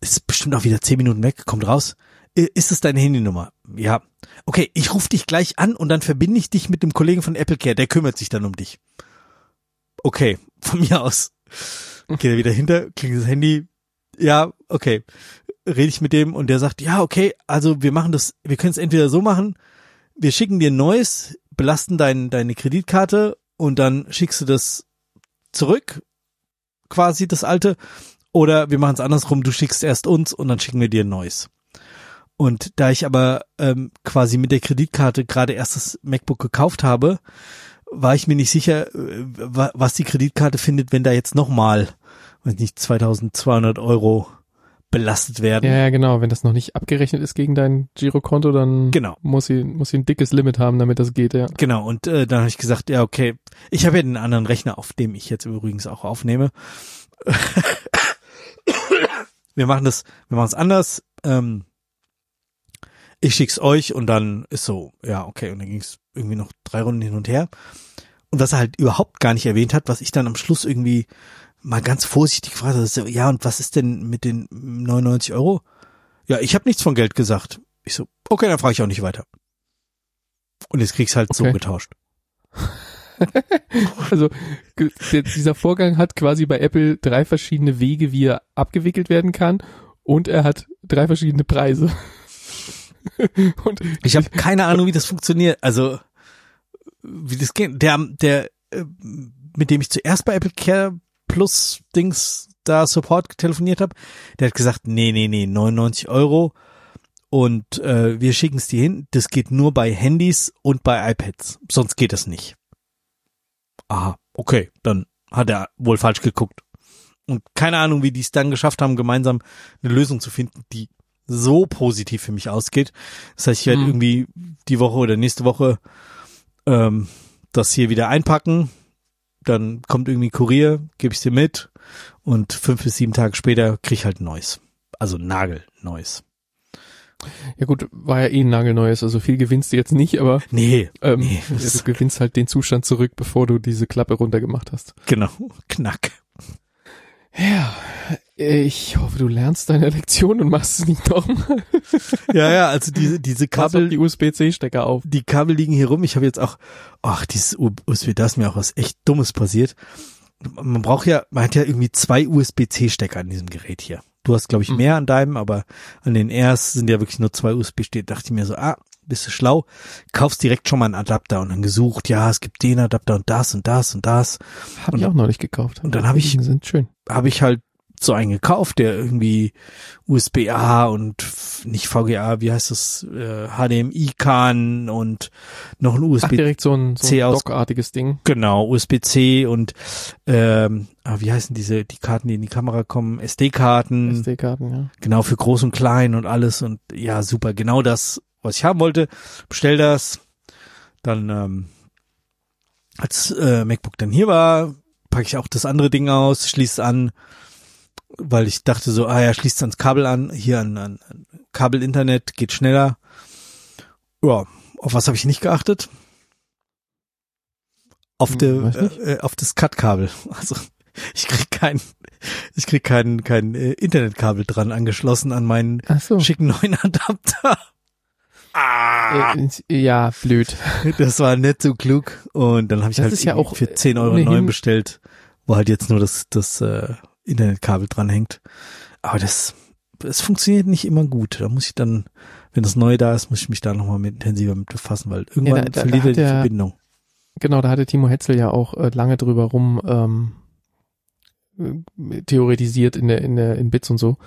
Ist bestimmt auch wieder zehn Minuten weg. Kommt raus. Ist es deine Handynummer? Ja. Okay, ich rufe dich gleich an und dann verbinde ich dich mit dem Kollegen von Apple Care. Der kümmert sich dann um dich. Okay, von mir aus. Geht er wieder hinter, klingt das Handy. Ja, okay. Rede ich mit dem und der sagt, ja, okay, also wir machen das, wir können es entweder so machen, wir schicken dir ein neues, belasten dein, deine Kreditkarte und dann schickst du das zurück, quasi das alte, oder wir machen es andersrum, du schickst erst uns und dann schicken wir dir ein neues. Und da ich aber ähm, quasi mit der Kreditkarte gerade erst das MacBook gekauft habe, war ich mir nicht sicher, äh, wa- was die Kreditkarte findet, wenn da jetzt nochmal, weiß nicht, 2200 Euro belastet werden. Ja, ja, genau. Wenn das noch nicht abgerechnet ist gegen dein Girokonto, dann Genau. muss sie, muss sie ein dickes Limit haben, damit das geht, ja. Genau, und äh, dann habe ich gesagt, ja, okay, ich habe ja den anderen Rechner, auf dem ich jetzt übrigens auch aufnehme. wir machen das, wir machen es anders. Ähm, ich schick's euch und dann ist so, ja, okay, und dann ging's irgendwie noch drei Runden hin und her. Und was er halt überhaupt gar nicht erwähnt hat, was ich dann am Schluss irgendwie mal ganz vorsichtig gefragt so, ja, und was ist denn mit den 99 Euro? Ja, ich habe nichts von Geld gesagt. Ich so, okay, dann frage ich auch nicht weiter. Und jetzt krieg's halt so Okay. getauscht. Also dieser Vorgang hat quasi bei Apple drei verschiedene Wege, wie er abgewickelt werden kann und er hat drei verschiedene Preise. und Ich habe keine Ahnung, wie das funktioniert. Also wie das geht. Der, der, äh, mit dem ich zuerst bei Apple Care Plus Dings da Support telefoniert habe, der hat gesagt, nee, nee, nee, 99 Euro und äh, wir schicken es dir hin. Das geht nur bei Handys und bei iPads. Sonst geht das nicht. Aha, okay, dann hat er wohl falsch geguckt. Und keine Ahnung, wie die es dann geschafft haben, gemeinsam eine Lösung zu finden, die so positiv für mich ausgeht. Das heißt, ich werde Mhm. irgendwie die Woche oder nächste Woche ähm, das hier wieder einpacken. Dann kommt irgendwie ein Kurier, gebe ich dir mit und fünf bis sieben Tage später krieg ich halt neues. Also Nagel neues. ja gut, war ja eh ein nagelneues, also viel gewinnst du jetzt nicht, aber Nee, ähm, Nee, du gewinnst halt den Zustand zurück, bevor du diese Klappe runtergemacht hast. genau. Knack. Ja, ich hoffe, du lernst deine Lektion und machst es nicht nochmal. Ja, ja, also diese, diese Kabel, die USB-C-Stecker auf. die Kabel liegen hier rum. Ich habe jetzt auch, ach, dieses USB, da ist mir auch was echt Dummes passiert. Man braucht ja, man hat ja irgendwie zwei USB-C-Stecker an diesem Gerät hier. Du hast, glaube ich, Mhm. mehr an deinem, aber an den Airs sind ja wirklich nur zwei USB-Stecker. Dachte ich mir so, ah, bist du schlau, kaufst direkt schon mal einen Adapter und dann gesucht, ja, es gibt den Adapter und das und das und das. Hab Und ich auch neulich gekauft. und dann hab ich- sind schön. Habe ich halt so einen gekauft, der irgendwie USB-A und nicht VGA, wie heißt das, äh, HDMI kann und noch ein USB Ach, direkt so ein, so ein Dockartiges Ding. Genau, USB-C und ähm, ah, wie heißen diese die Karten, die in die Kamera kommen, SD-Karten. SD-Karten, ja. Genau für groß und klein und alles und ja super, genau das, was ich haben wollte. Bestell das, dann ähm, als äh, MacBook dann hier war, packe ich auch das andere Ding aus, schließe an, weil ich dachte so, ah ja, schließt ans Kabel an, hier an, an Kabel-Internet, geht schneller. Ja, auf was habe ich nicht geachtet? Auf, hm, de, äh, auf das Cut-Kabel. Also ich krieg kein, ich krieg kein, kein äh, Internetkabel dran angeschlossen an meinen so. schicken neuen Adapter. Ah. Äh, ja, blöd. Das war nicht so klug. Und dann habe ich das halt ja auch für 10 Euro neu bestellt, wo halt jetzt nur das, das äh, Internetkabel dran hängt. Aber das, es funktioniert nicht immer gut. Da muss ich dann, wenn das neu da ist, muss ich mich da nochmal mit intensiver mit befassen, weil irgendwann ja, da, verliert er die der, Verbindung. Genau, da hatte Timo Hetzel ja auch äh, lange drüber rum ähm, äh, theoretisiert in der in der in Bits und so,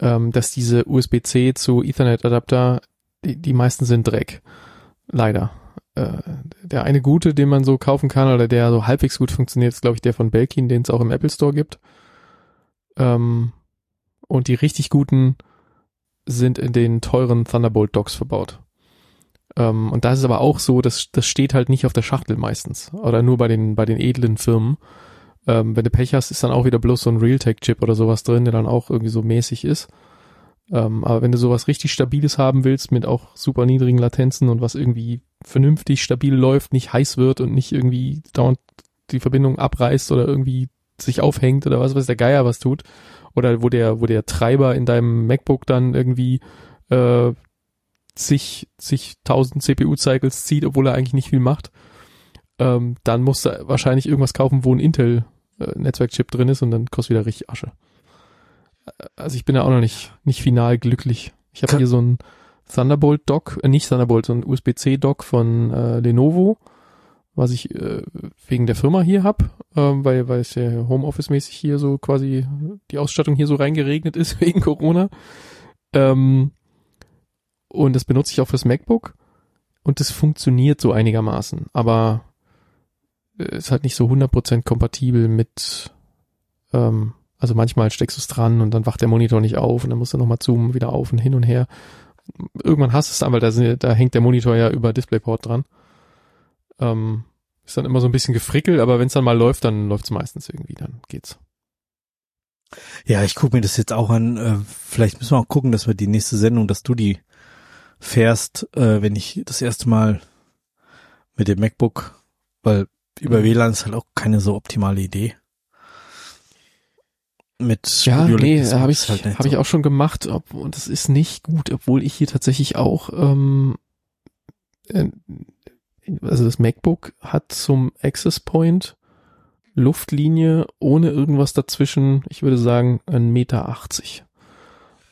ähm, dass diese USB-C zu Ethernet-Adapter die, die meisten sind Dreck. Leider. Äh, der eine gute, den man so kaufen kann oder der so halbwegs gut funktioniert, ist glaube ich der von Belkin, den es auch im Apple Store gibt. Ähm, und die richtig guten sind in den teuren Thunderbolt Docks verbaut. Ähm, und da ist es aber auch so, dass das steht halt nicht auf der Schachtel meistens oder nur bei den bei den edlen Firmen. Ähm, wenn du Pech hast, ist dann auch wieder bloß so ein Realtek Chip oder sowas drin, der dann auch irgendwie so mäßig ist. Ähm, aber wenn du sowas richtig Stabiles haben willst, mit auch super niedrigen Latenzen und was irgendwie vernünftig stabil läuft, nicht heiß wird und nicht irgendwie dauernd die Verbindung abreißt oder irgendwie sich aufhängt oder was weiß der Geier was tut, oder wo der, wo der Treiber in deinem MacBook dann irgendwie äh, sich, sich tausend CPU-Cycles zieht, obwohl er eigentlich nicht viel macht, ähm, dann musst du wahrscheinlich irgendwas kaufen, wo ein Intel-Netzwerkchip äh, drin ist und dann kostet wieder richtig Asche also ich bin ja auch noch nicht, nicht final glücklich. Ich habe hier so ein Thunderbolt-Dock, äh, nicht Thunderbolt, so ein USB-C-Dock von äh, Lenovo, was ich äh, wegen der Firma hier hab, äh, weil, weil es ja Homeoffice-mäßig hier so quasi die Ausstattung hier so reingeregnet ist wegen Corona. Ähm, und das benutze ich auch fürs MacBook und das funktioniert so einigermaßen, aber äh, ist halt nicht so 100% kompatibel mit ähm, also manchmal steckst du es dran und dann wacht der Monitor nicht auf und dann musst du nochmal zoomen, wieder auf und hin und her. Irgendwann hast du es dann, weil da, da hängt der Monitor ja über DisplayPort dran. Ähm, ist dann immer so ein bisschen gefrickelt, aber wenn es dann mal läuft, dann läuft es meistens irgendwie, dann geht's. Ja, ich gucke mir das jetzt auch an. Äh, vielleicht müssen wir auch gucken, dass wir die nächste Sendung, dass du die fährst, äh, wenn ich das erste Mal mit dem MacBook, weil über mhm. WLAN ist halt auch keine so optimale Idee mit ja nee habe ich halt habe so. ich auch schon gemacht ob, und das ist nicht gut obwohl ich hier tatsächlich auch ähm, äh, also das MacBook hat zum Access Point Luftlinie ohne irgendwas dazwischen ich würde sagen ein Meter achtzig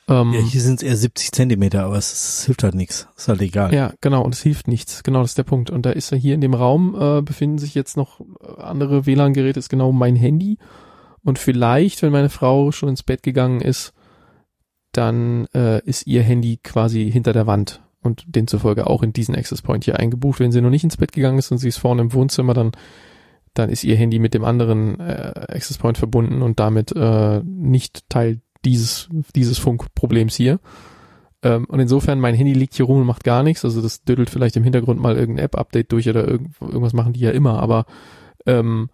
ähm, ja, hier sind es eher 70 Zentimeter, aber es, es, hilft halt nichts. Ist halt egal. Ja, genau, und es hilft nichts. Genau, das ist der Punkt. Und da ist er hier in dem Raum, äh, befinden sich jetzt noch andere WLAN-Geräte, ist genau mein Handy und vielleicht, wenn meine Frau schon ins Bett gegangen ist, dann äh, ist ihr Handy quasi hinter der Wand und demzufolge auch in diesen Access Point hier eingebucht. Wenn sie noch nicht ins Bett gegangen ist und sie ist vorne im Wohnzimmer, dann dann ist ihr Handy mit dem anderen äh, Access Point verbunden und damit äh, nicht Teil dieses dieses Funkproblems hier. Ähm, und insofern mein Handy liegt hier rum und macht gar nichts. Also das düdelt vielleicht im Hintergrund mal irgendein App-Update durch oder irgend, irgendwas machen die ja immer. Aber ähm,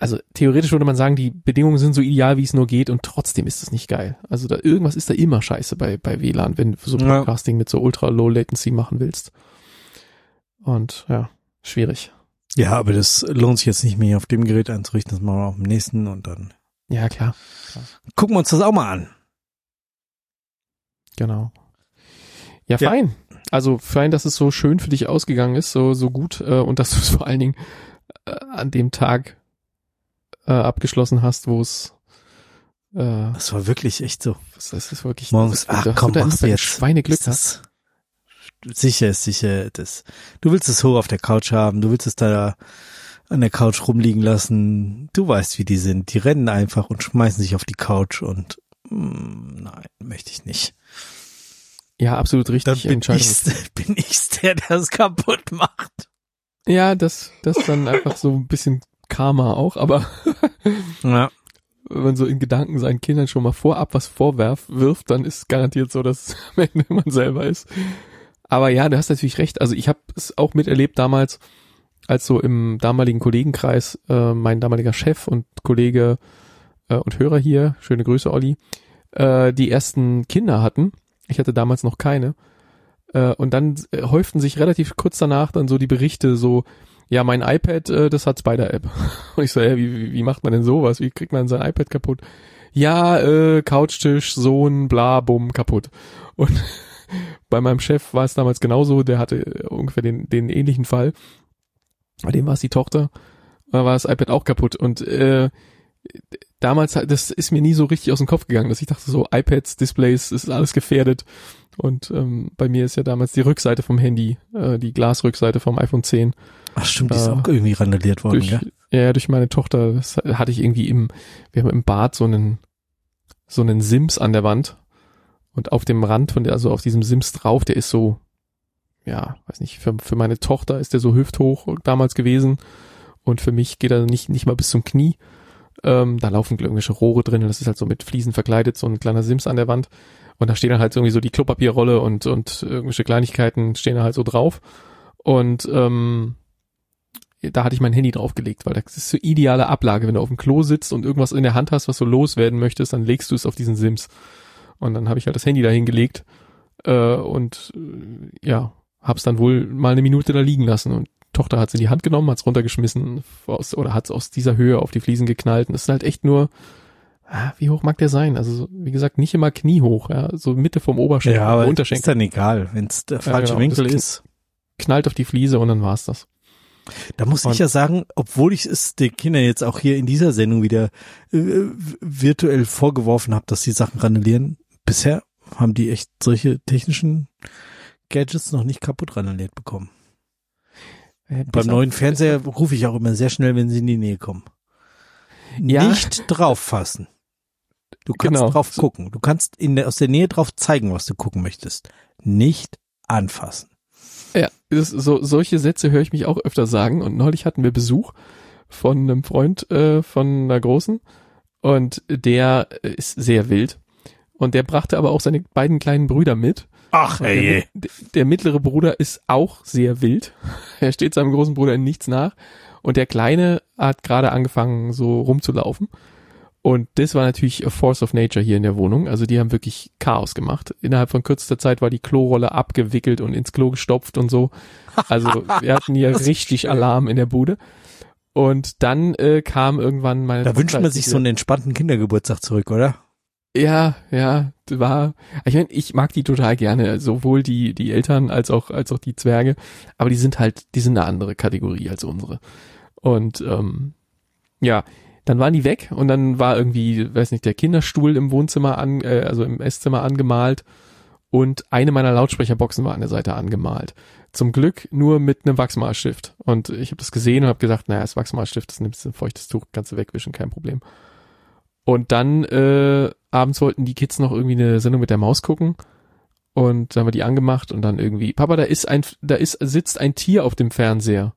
also theoretisch würde man sagen, die Bedingungen sind so ideal, wie es nur geht und trotzdem ist es nicht geil. Also da irgendwas ist da immer scheiße bei, bei WLAN, wenn du so Podcasting ja. mit so ultra low latency machen willst. Und ja, schwierig. Ja, aber das lohnt sich jetzt nicht mehr auf dem Gerät einzurichten, das machen wir auf dem nächsten und dann. Ja, klar. klar. Gucken wir uns das auch mal an. Genau. Ja, fein. Ja. Also fein, dass es so schön für dich ausgegangen ist, so, so gut, äh, und dass du es vor allen Dingen äh, an dem Tag äh, abgeschlossen hast, wo es äh, Das war wirklich echt so. Das, das ist wirklich morgens. Das, ach komm, machst du jetzt Schweineglück hast. Sicher ist sicher das. Du willst es hoch auf der Couch haben, du willst es da an der Couch rumliegen lassen. Du weißt, wie die sind. Die rennen einfach und schmeißen sich auf die Couch und mh, nein, möchte ich nicht. Ja, absolut richtig. Dann bin ich's, bin ich's der, der es kaputt macht. Ja, das, das dann einfach so ein bisschen Karma auch, aber Ja. wenn man so in Gedanken seinen Kindern schon mal vorab was vorwerf, wirft, dann ist garantiert so, dass am Ende man selber ist. Aber ja, du hast natürlich recht. Also ich habe es auch miterlebt damals, als so im damaligen Kollegenkreis äh, mein damaliger Chef und Kollege äh, und Hörer hier, schöne Grüße Olli, äh, die ersten Kinder hatten. Ich hatte damals noch keine. Äh, und dann äh, häuften sich relativ kurz danach dann so die Berichte so, ja, mein iPad, äh, das hat Spider-App. Und ich so, ja, wie, wie, macht man denn sowas? Wie kriegt man sein iPad kaputt? Ja, äh, Couchtisch, Sohn, bla, bumm, kaputt. Und bei meinem Chef war es damals genauso, der hatte ungefähr den, den ähnlichen Fall. Bei dem war es die Tochter, da war das iPad auch kaputt. Und äh, damals, das ist mir nie so richtig aus dem Kopf gegangen, dass ich dachte so, iPads, Displays, ist alles gefährdet. Und ähm, bei mir ist ja damals die Rückseite vom Handy, äh, die Glasrückseite vom iPhone 10. Ach stimmt, die ist auch irgendwie randaliert worden, durch, ja? Ja, durch meine Tochter, das hatte ich irgendwie im, wir haben im Bad so einen, so einen Sims an der Wand. Und auf dem Rand von der, also auf diesem Sims drauf, der ist so, ja, weiß nicht, für, für meine Tochter ist der so hüfthoch damals gewesen. Und für mich geht er nicht, nicht mal bis zum Knie. Ähm, da laufen irgendwelche Rohre drin und das ist halt so mit Fliesen verkleidet, so ein kleiner Sims an der Wand. Und da steht dann halt irgendwie so die Klopapierrolle und, und irgendwelche Kleinigkeiten stehen da halt so drauf. Und ähm, da hatte ich mein Handy draufgelegt, weil das ist so ideale Ablage. Wenn du auf dem Klo sitzt und irgendwas in der Hand hast, was du loswerden möchtest, dann legst du es auf diesen Sims. Und dann habe ich halt das Handy da hingelegt äh, und äh, ja, hab's dann wohl mal eine Minute da liegen lassen. Und Tochter hat's in die Hand genommen, hat's runtergeschmissen aus, oder hat's aus dieser Höhe auf die Fliesen geknallt. Und das ist halt echt nur, ah, wie hoch mag der sein? Also so, wie gesagt, nicht immer kniehoch, ja, so Mitte vom Oberschenkel, Ja, aber Unterschenkel. ist dann egal, wenn es der falsche genau, Winkel ist. knallt auf die Fliese und dann war's das. Da muss Und- ich ja sagen, obwohl ich es den Kindern jetzt auch hier in dieser Sendung wieder äh, virtuell vorgeworfen habe, dass die Sachen randalieren, bisher haben die echt solche technischen Gadgets noch nicht kaputt randaliert bekommen. Äh, Beim neuen Fernseher rufe ich auch immer sehr schnell, wenn sie in die Nähe kommen. Ja. Nicht drauf fassen. Du kannst Genau. drauf gucken. Du kannst in der, aus der Nähe drauf zeigen, was du gucken möchtest. Nicht anfassen. Ja, das, so, solche Sätze höre ich mich auch öfter sagen. Und neulich hatten wir Besuch von einem Freund äh, von einer Großen und der äh, ist sehr wild. Und der brachte aber auch seine beiden kleinen Brüder mit. Ach, der, der, der mittlere Bruder ist auch sehr wild. Er steht seinem großen Bruder in nichts nach. Und der Kleine hat gerade angefangen, so rumzulaufen. Und das war natürlich a force of nature hier in der Wohnung. Also die haben wirklich Chaos gemacht. Innerhalb von kürzester Zeit war die Klorolle abgewickelt und ins Klo gestopft und so. Also wir hatten hier richtig schön. Alarm in der Bude. Und dann äh, kam irgendwann meine Da wünscht Tochter, man sich so einen entspannten Kindergeburtstag zurück, oder? ja, ja, war. Ich meine, ich mag die total gerne, sowohl die die Eltern als auch als auch die Zwerge, aber die sind halt, die sind eine andere Kategorie als unsere. Und ähm, ja, dann waren die weg und dann war irgendwie, weiß nicht, der Kinderstuhl im Wohnzimmer an, äh, also im Esszimmer angemalt und eine meiner Lautsprecherboxen war an der Seite angemalt. Zum Glück nur mit einem Wachsmalstift. Und ich habe das gesehen und habe gesagt, naja, das Wachsmalstift, das nimmst du ein feuchtes Tuch, kannst du wegwischen, kein Problem. Und dann äh, abends wollten die Kids noch irgendwie eine Sendung mit der Maus gucken. Und dann haben wir die angemacht und dann irgendwie, Papa, da ist ein, da ist, sitzt ein Tier auf dem Fernseher.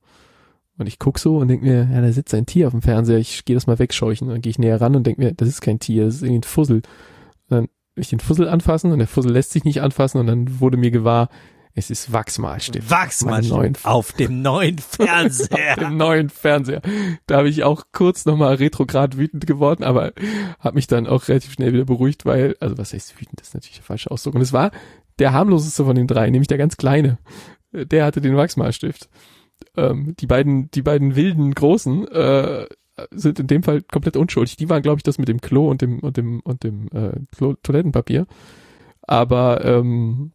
Und ich guck so und denk mir, ja, da sitzt ein Tier auf dem Fernseher, ich gehe das mal wegscheuchen. Und dann gehe ich näher ran und denk mir, das ist kein Tier, das ist irgendwie ein Fussel. Und dann will ich den Fussel anfassen und der Fussel lässt sich nicht anfassen und dann wurde mir gewahr, es ist Wachsmalstift. Wachsmalstift auf dem neuen auf Fernseher. dem neuen Fernseher. Da habe ich auch kurz nochmal retrograd wütend geworden, aber habe mich dann auch relativ schnell wieder beruhigt, weil, also was heißt wütend, das ist natürlich der falsche Ausdruck. Und es war der harmloseste von den drei, nämlich der ganz kleine. Der hatte den Wachsmalstift. Ähm, die beiden, die beiden wilden Großen äh, sind in dem Fall komplett unschuldig. Die waren, glaube ich, das mit dem Klo und dem und dem und dem äh, Klo Toilettenpapier. Aber ähm,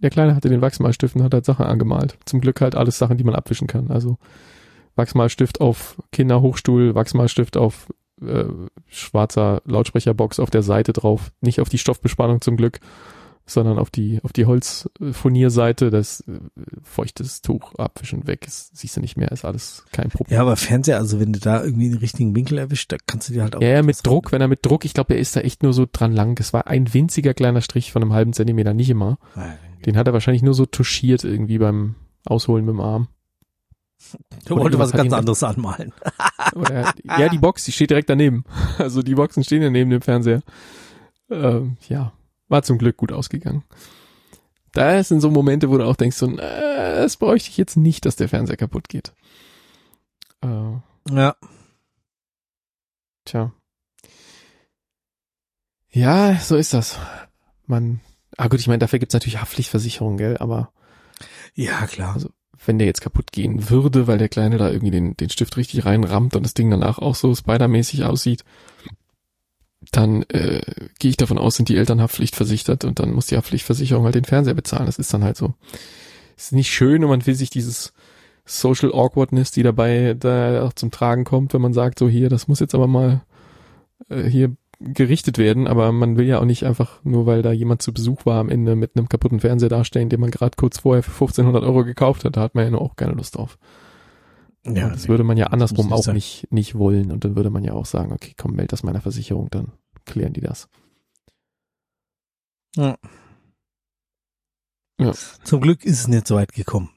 der Kleine hatte den Wachsmalstift und hat halt Sachen angemalt. Zum Glück halt alles Sachen, die man abwischen kann. Also Wachsmalstift auf Kinderhochstuhl, Wachsmalstift auf äh, schwarzer Lautsprecherbox auf der Seite drauf. Nicht auf die Stoffbespannung zum Glück. Sondern auf die, auf die Holzfurnierseite, das äh, feuchtes Tuch abwischen weg, ist, siehst du nicht mehr, ist alles kein Problem. Ja, aber Fernseher, also wenn du da irgendwie den richtigen Winkel erwischt, da kannst du dir halt auch. Ja, ja mit Druck, wenn er mit Druck, ich glaube, er ist da echt nur so dran lang. Es war ein winziger kleiner Strich von einem halben Zentimeter, nicht immer. Den hat er wahrscheinlich nur so touchiert irgendwie beim Ausholen mit dem Arm. Du wollte was ganz anderes anmalen. Oder, ja, die Box, die steht direkt daneben. Also die Boxen stehen ja neben dem Fernseher. Ähm, ja, war zum Glück gut ausgegangen. Da sind so Momente, wo du auch denkst, so, äh, das bräuchte ich jetzt nicht, dass der Fernseher kaputt geht. Äh, ja. Tja. Ja, so ist das. Man, ah gut, ich meine, dafür gibt's natürlich Haftpflichtversicherung, gell, aber. Ja, klar. Also, wenn der jetzt kaputt gehen würde, weil der Kleine da irgendwie den, den Stift richtig reinrammt und das Ding danach auch so spidermäßig aussieht, dann äh, gehe ich davon aus, sind die Eltern haftpflichtversichert und dann muss die Haftpflichtversicherung halt den Fernseher bezahlen. Das ist dann halt so. Ist nicht schön und man will sich dieses Social Awkwardness, die dabei da auch zum Tragen kommt, wenn man sagt, so hier, das muss jetzt aber mal äh, hier gerichtet werden, aber man will ja auch nicht einfach, nur weil da jemand zu Besuch war, am Ende mit einem kaputten Fernseher dastehen, den man gerade kurz vorher für 1500 Euro gekauft hat. Da hat man ja auch keine Lust drauf. Ja, das nee, würde man ja andersrum auch nicht, nicht wollen. Und dann würde man ja auch sagen, okay, komm, meld das meiner Versicherung, dann klären die das. Ja. ja. Zum Glück ist es nicht so weit gekommen.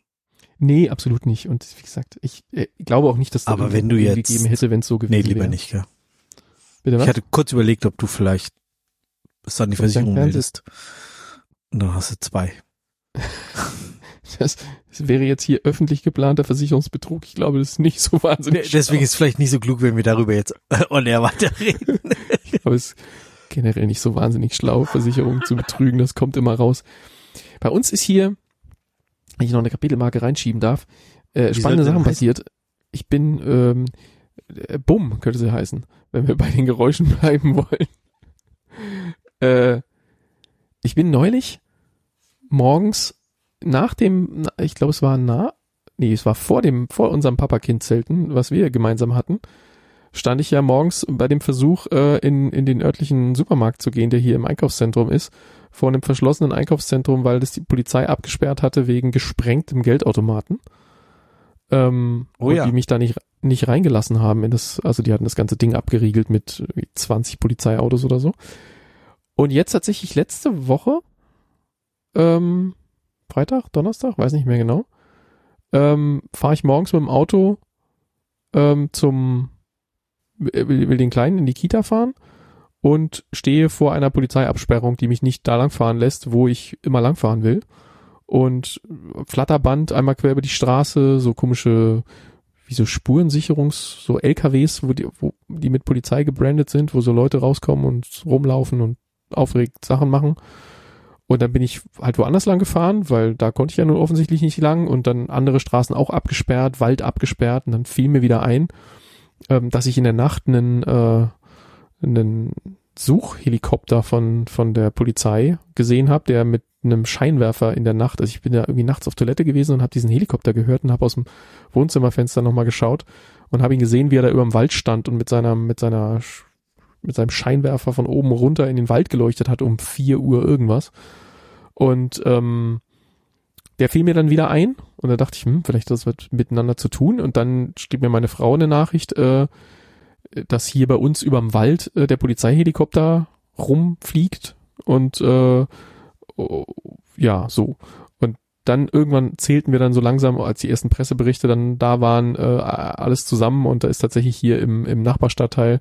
Nee, absolut nicht. Und wie gesagt, ich äh, glaube auch nicht, dass das Aber wenn du jetzt gegeben hätte, wenn es so gewesen wäre. Nee, lieber wäre. nicht, ja. Bitte was? Ich hatte kurz überlegt, ob du vielleicht es an die Versicherung meldest. Und dann hast du zwei. Das, das wäre jetzt hier öffentlich geplanter Versicherungsbetrug. Ich glaube, das ist nicht so wahnsinnig. Deswegen ist es vielleicht nicht so klug, wenn wir darüber jetzt on air weiterreden. ich glaube, es ist generell nicht so wahnsinnig schlau, Versicherungen zu betrügen. Das kommt immer raus. Bei uns ist hier, wenn ich noch eine Kapitelmarke reinschieben darf, äh, spannende Sachen passiert. Ich bin, ähm, äh, Bumm, könnte sie heißen, wenn wir bei den Geräuschen bleiben wollen. Äh, ich bin neulich morgens nach dem, ich glaube, es war nah, nee, es war vor dem, vor unserem Papa-Kind-Zelten, was wir gemeinsam hatten, stand ich ja morgens bei dem Versuch, äh, in, in den örtlichen Supermarkt zu gehen, der hier im Einkaufszentrum ist, vor einem verschlossenen Einkaufszentrum, weil das die Polizei abgesperrt hatte wegen gesprengtem Geldautomaten. Ähm, oh ja. die mich da nicht, nicht reingelassen haben in das, also die hatten das ganze Ding abgeriegelt mit 20 Polizeiautos oder so. Und jetzt tatsächlich letzte Woche, ähm, Freitag, Donnerstag, weiß nicht mehr genau, ähm, fahre ich morgens mit dem Auto ähm, zum, will, will den Kleinen in die Kita fahren und stehe vor einer Polizeiabsperrung, die mich nicht da lang fahren lässt, wo ich immer lang fahren will. Und Flatterband einmal quer über die Straße, so komische, wie so Spurensicherungs, so LKWs, wo die, wo die mit Polizei gebrandet sind, wo so Leute rauskommen und rumlaufen und aufregt Sachen machen. Und dann bin ich halt woanders lang gefahren, weil da konnte ich ja nun offensichtlich nicht lang. Und dann andere Straßen auch abgesperrt, Wald abgesperrt. Und dann fiel mir wieder ein, ähm, dass ich in der Nacht einen, äh, einen Suchhelikopter von, von der Polizei gesehen habe, der mit einem Scheinwerfer in der Nacht, also ich bin ja irgendwie nachts auf Toilette gewesen und habe diesen Helikopter gehört und habe aus dem Wohnzimmerfenster nochmal geschaut und habe ihn gesehen, wie er da über dem Wald stand und mit seiner, mit seiner mit seinem Scheinwerfer von oben runter in den Wald geleuchtet hat um vier Uhr irgendwas. Und ähm, der fiel mir dann wieder ein und da dachte ich, hm, vielleicht das wird miteinander zu tun. Und dann schrieb mir meine Frau eine Nachricht, äh, dass hier bei uns überm Wald äh, der Polizeihelikopter rumfliegt und äh, oh, ja, so. Und dann irgendwann zählten wir dann so langsam, als die ersten Presseberichte dann da waren, äh, alles zusammen und da ist tatsächlich hier im, im Nachbarstadtteil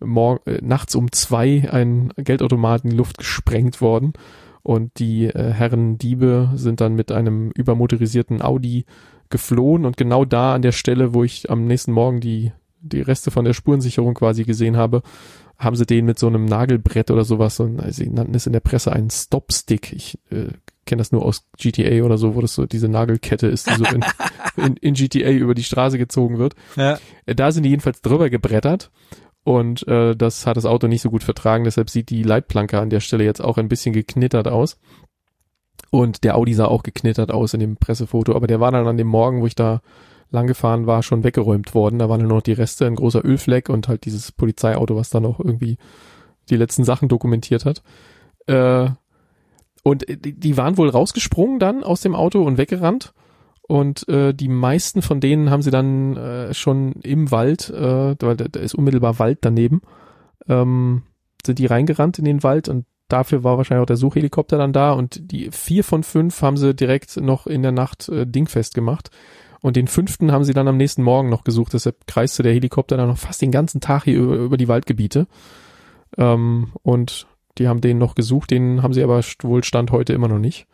morgen, äh, nachts um zwei ein Geldautomat in die Luft gesprengt worden und die äh, Herren Diebe sind dann mit einem übermotorisierten Audi geflohen und genau da an der Stelle, wo ich am nächsten Morgen die, die Reste von der Spurensicherung quasi gesehen habe, haben sie den mit so einem Nagelbrett oder sowas, und also sie nannten es in der Presse einen Stopstick. Ich äh, kenne das nur aus GTA oder so, wo das so diese Nagelkette ist, die so in, in, in GTA über die Straße gezogen wird. Ja. Äh, da sind die jedenfalls drüber gebrettert und äh, das hat das Auto nicht so gut vertragen, deshalb sieht die Leitplanke an der Stelle jetzt auch ein bisschen geknittert aus. Und der Audi sah auch geknittert aus in dem Pressefoto, aber der war dann an dem Morgen, wo ich da lang gefahren war, schon weggeräumt worden. Da waren nur noch die Reste, ein großer Ölfleck und halt dieses Polizeiauto, was da noch irgendwie die letzten Sachen dokumentiert hat. Äh, Und äh, die waren wohl rausgesprungen dann aus dem Auto und weggerannt. Und äh, die meisten von denen haben sie dann äh, schon im Wald, äh, weil da, da ist unmittelbar Wald daneben, ähm, sind die reingerannt in den Wald und dafür war wahrscheinlich auch der Suchhelikopter dann da und die vier von fünf haben sie direkt noch in der Nacht äh, dingfest gemacht. Und den fünften haben sie dann am nächsten Morgen noch gesucht. Deshalb kreiste der Helikopter dann noch fast den ganzen Tag hier über, über die Waldgebiete. Ähm, und die haben den noch gesucht, den haben sie aber wohl Stand heute immer noch nicht.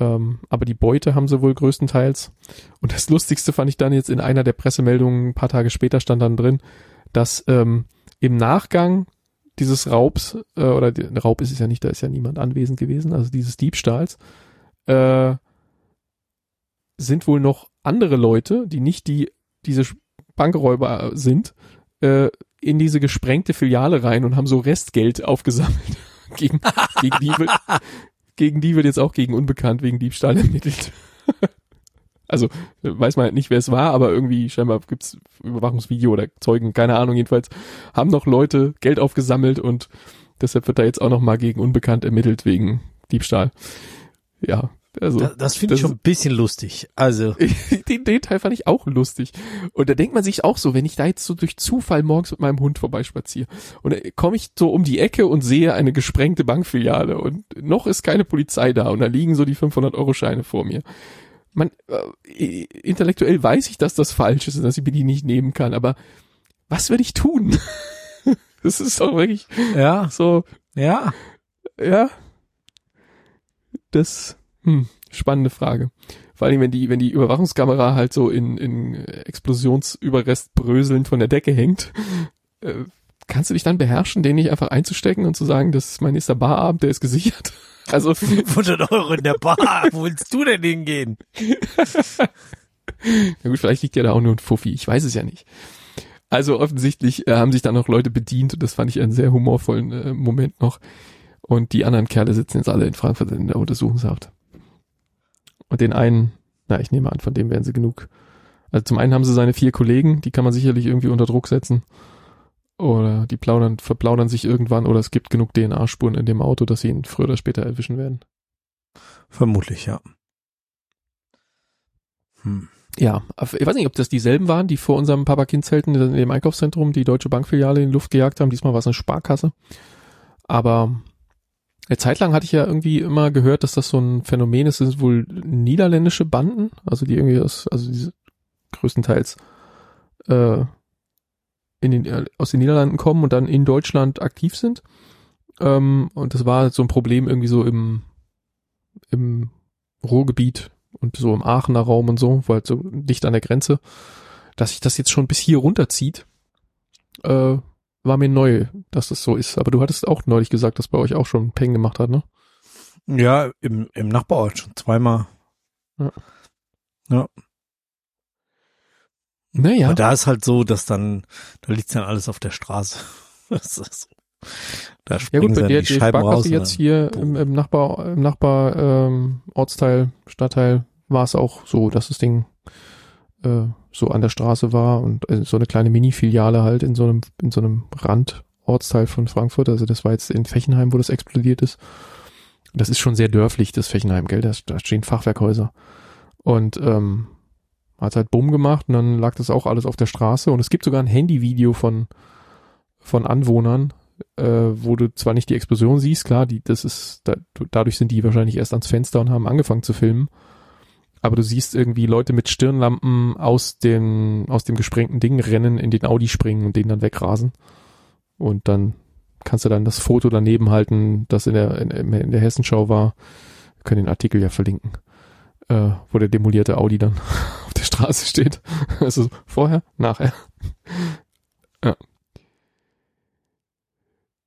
Ähm, aber die Beute haben sie wohl größtenteils. Und das Lustigste fand ich dann jetzt in einer der Pressemeldungen, ein paar Tage später stand dann drin, dass ähm, im Nachgang dieses Raubs, äh, oder die, Raub ist es ja nicht, da ist ja niemand anwesend gewesen, also dieses Diebstahls, äh, sind wohl noch andere Leute, die nicht die diese Bankräuber sind, äh, in diese gesprengte Filiale rein und haben so Restgeld aufgesammelt. gegen, gegen, die gegen die wird jetzt auch gegen Unbekannt wegen Diebstahl ermittelt. also weiß man halt nicht, wer es war, aber irgendwie scheinbar gibt's Überwachungsvideo oder Zeugen, keine Ahnung. Jedenfalls haben noch Leute Geld aufgesammelt und deshalb wird da jetzt auch noch mal gegen Unbekannt ermittelt wegen Diebstahl. Ja, also, das, das finde ich schon ein bisschen lustig. Also den, den Teil fand ich auch lustig. Und da denkt man sich auch so, wenn ich da jetzt so durch Zufall morgens mit meinem Hund vorbeispaziere und dann komme ich so um die Ecke und sehe eine gesprengte Bankfiliale und noch ist keine Polizei da und da liegen so die 500 Euro Scheine vor mir. Man äh, intellektuell weiß ich, dass das falsch ist und dass ich mir die nicht nehmen kann, aber was würde ich tun? das ist doch wirklich ja so ja ja das hm, spannende Frage. Vor allem, wenn die, wenn die Überwachungskamera halt so in, in Explosionsüberrest bröselnd von der Decke hängt, äh, kannst du dich dann beherrschen, den nicht einfach einzustecken und zu sagen, das ist mein nächster Barabend, der ist gesichert? Also 500 Euro in der Bar, wo willst du denn hingehen? Na gut, vielleicht liegt ja da auch nur ein Fuffi, ich weiß es ja nicht. Also offensichtlich äh, haben sich da noch Leute bedient und das fand ich einen sehr humorvollen äh, Moment noch. Und die anderen Kerle sitzen jetzt alle in Frankfurt in der Untersuchungshaft. Und den einen, na, ich nehme an, von dem werden sie genug. Also zum einen haben sie seine vier Kollegen, die kann man sicherlich irgendwie unter Druck setzen. Oder die plaudern, verplaudern sich irgendwann oder es gibt genug DNA-Spuren in dem Auto, dass sie ihn früher oder später erwischen werden. Vermutlich, ja. Hm. Ja, ich weiß nicht, ob das dieselben waren, die vor unserem Papa-Kind-Zelten in dem Einkaufszentrum die Deutsche Bankfiliale in die Luft gejagt haben. Diesmal war es eine Sparkasse. Aber eine Zeit lang hatte ich ja irgendwie immer gehört, dass das so ein Phänomen ist, das sind wohl niederländische Banden, also die irgendwie aus, also diese größtenteils äh, in den, äh, aus den Niederlanden kommen und dann in Deutschland aktiv sind. Ähm, und das war so ein Problem irgendwie so im, im Ruhrgebiet und so im Aachener Raum und so, weil halt so dicht an der Grenze, dass sich das jetzt schon bis hier runterzieht. Äh, war mir neu, dass das so ist. Aber du hattest auch neulich gesagt, dass bei euch auch schon Peng gemacht hat, ne? Ja, im, im Nachbarort schon zweimal. Ja. ja. Naja. Aber da ist halt so, dass dann, da liegt dann alles auf der Straße. das ist, da ja gut, bei der die, die Scheiben raus. jetzt hier im, im Nachbar, im Nachbar ähm, Ortsteil, Stadtteil war es auch so, dass das Ding äh, so an der Straße war und äh, so eine kleine Mini-Filiale halt in so einem, in so einem Randortsteil von Frankfurt. Also das war jetzt in Fechenheim, wo das explodiert ist. Das ist schon sehr dörflich, das Fechenheim, gell? Da, da stehen Fachwerkhäuser. Und ähm, hat halt Bumm gemacht und dann lag das auch alles auf der Straße. Und es gibt sogar ein Handyvideo von, von Anwohnern, äh, wo du zwar nicht die Explosion siehst, klar, die, das ist, da, dadurch sind die wahrscheinlich erst ans Fenster und haben angefangen zu filmen aber du siehst irgendwie Leute mit Stirnlampen aus dem, aus dem gesprengten Ding rennen, in den Audi springen und den dann wegrasen. Und dann kannst du dann das Foto daneben halten, das in der, in, in der Hessenschau war. Wir können den Artikel ja verlinken, äh, wo der demolierte Audi dann auf der Straße steht. Also vorher, nachher. ja.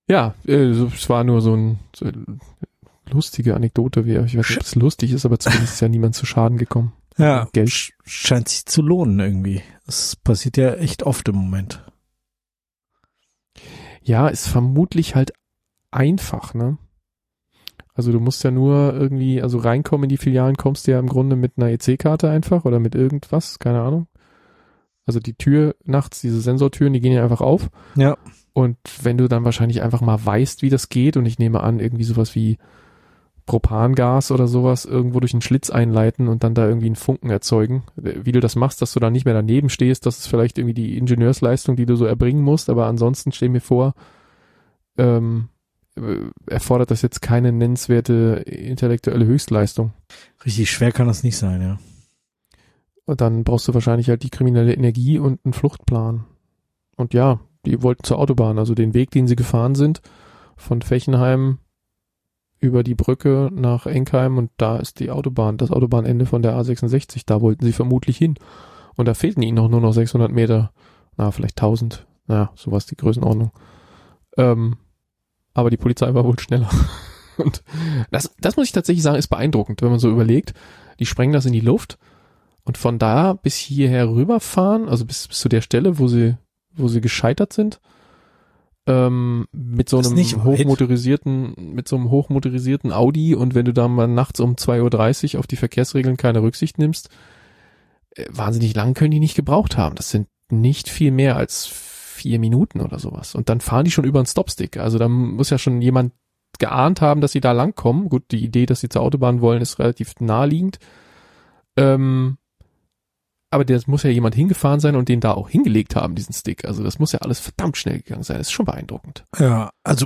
Ja, äh, es war nur so ein, lustige Anekdote wäre. Ich weiß nicht, ob es lustig ist, aber zumindest ist ja niemand zu Schaden gekommen. Ja, Geld. scheint sich zu lohnen irgendwie. Das passiert ja echt oft im Moment. Ja, ist vermutlich halt einfach, ne? Also du musst ja nur irgendwie, also reinkommen in die Filialen kommst du ja im Grunde mit einer EC-Karte einfach oder mit irgendwas, keine Ahnung. Also die Tür nachts, diese Sensortüren, die gehen ja einfach auf. Ja. Und wenn du dann wahrscheinlich einfach mal weißt, wie das geht, und ich nehme an, irgendwie sowas wie Propangas oder sowas irgendwo durch einen Schlitz einleiten und dann da irgendwie einen Funken erzeugen. Wie du das machst, dass du da nicht mehr daneben stehst, das ist vielleicht irgendwie die Ingenieursleistung, die du so erbringen musst, aber ansonsten stell mir vor, ähm, erfordert das jetzt keine nennenswerte intellektuelle Höchstleistung. Richtig schwer kann das nicht sein, ja. Und dann brauchst du wahrscheinlich halt die kriminelle Energie und einen Fluchtplan. Und ja, die wollten zur Autobahn, also den Weg, den sie gefahren sind, von Fechenheim über die Brücke nach Enkheim und da ist die Autobahn, das Autobahnende von der A66, da wollten sie vermutlich hin. Und da fehlten ihnen auch nur noch 600 Meter, na, vielleicht 1000, naja, sowas die Größenordnung. Ähm, aber die Polizei war wohl schneller. Und das, das muss ich tatsächlich sagen, ist beeindruckend, wenn man so überlegt, die sprengen das in die Luft und von da bis hierher rüberfahren, also bis, bis zu der Stelle, wo sie, wo sie gescheitert sind, ähm, mit so einem hochmotorisierten, mit so einem hochmotorisierten Audi und wenn du da mal nachts um 2.30 Uhr auf die Verkehrsregeln keine Rücksicht nimmst, äh, wahnsinnig lang können die nicht gebraucht haben. Das sind nicht viel mehr als vier Minuten oder sowas. Und dann fahren die schon über einen Stopstick. Also da muss ja schon jemand geahnt haben, dass sie da langkommen. Gut, die Idee, dass sie zur Autobahn wollen, ist relativ naheliegend. Ähm, aber das muss ja jemand hingefahren sein und den da auch hingelegt haben, diesen Stick. Also das muss ja alles verdammt schnell gegangen sein. Das ist schon beeindruckend. Ja, also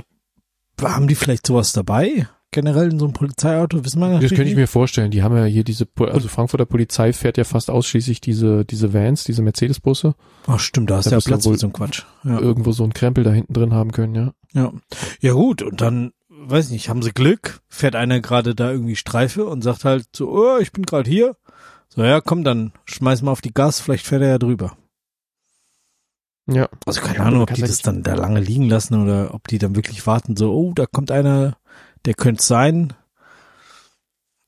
haben die vielleicht sowas dabei? Generell in so einem Polizeiauto, wissen wir Das könnte ich mir vorstellen. Die haben ja hier diese, also Frankfurter Polizei fährt ja fast ausschließlich diese, diese Vans, diese Mercedes-Busse. Ach stimmt, da hast du ja Platz für so ein Quatsch. Ja. Irgendwo so ein Krempel da hinten drin haben können, ja. Ja. Ja gut, und dann, weiß nicht, haben sie Glück, fährt einer gerade da irgendwie Streife und sagt halt so, oh, ich bin gerade hier. So, ja, komm, dann schmeiß mal auf die Gas, vielleicht fährt er ja drüber. Ja. Also keine ja, Ahnung, ob die das dann da lange liegen lassen oder ob die dann wirklich warten, so, oh, da kommt einer, der könnte sein.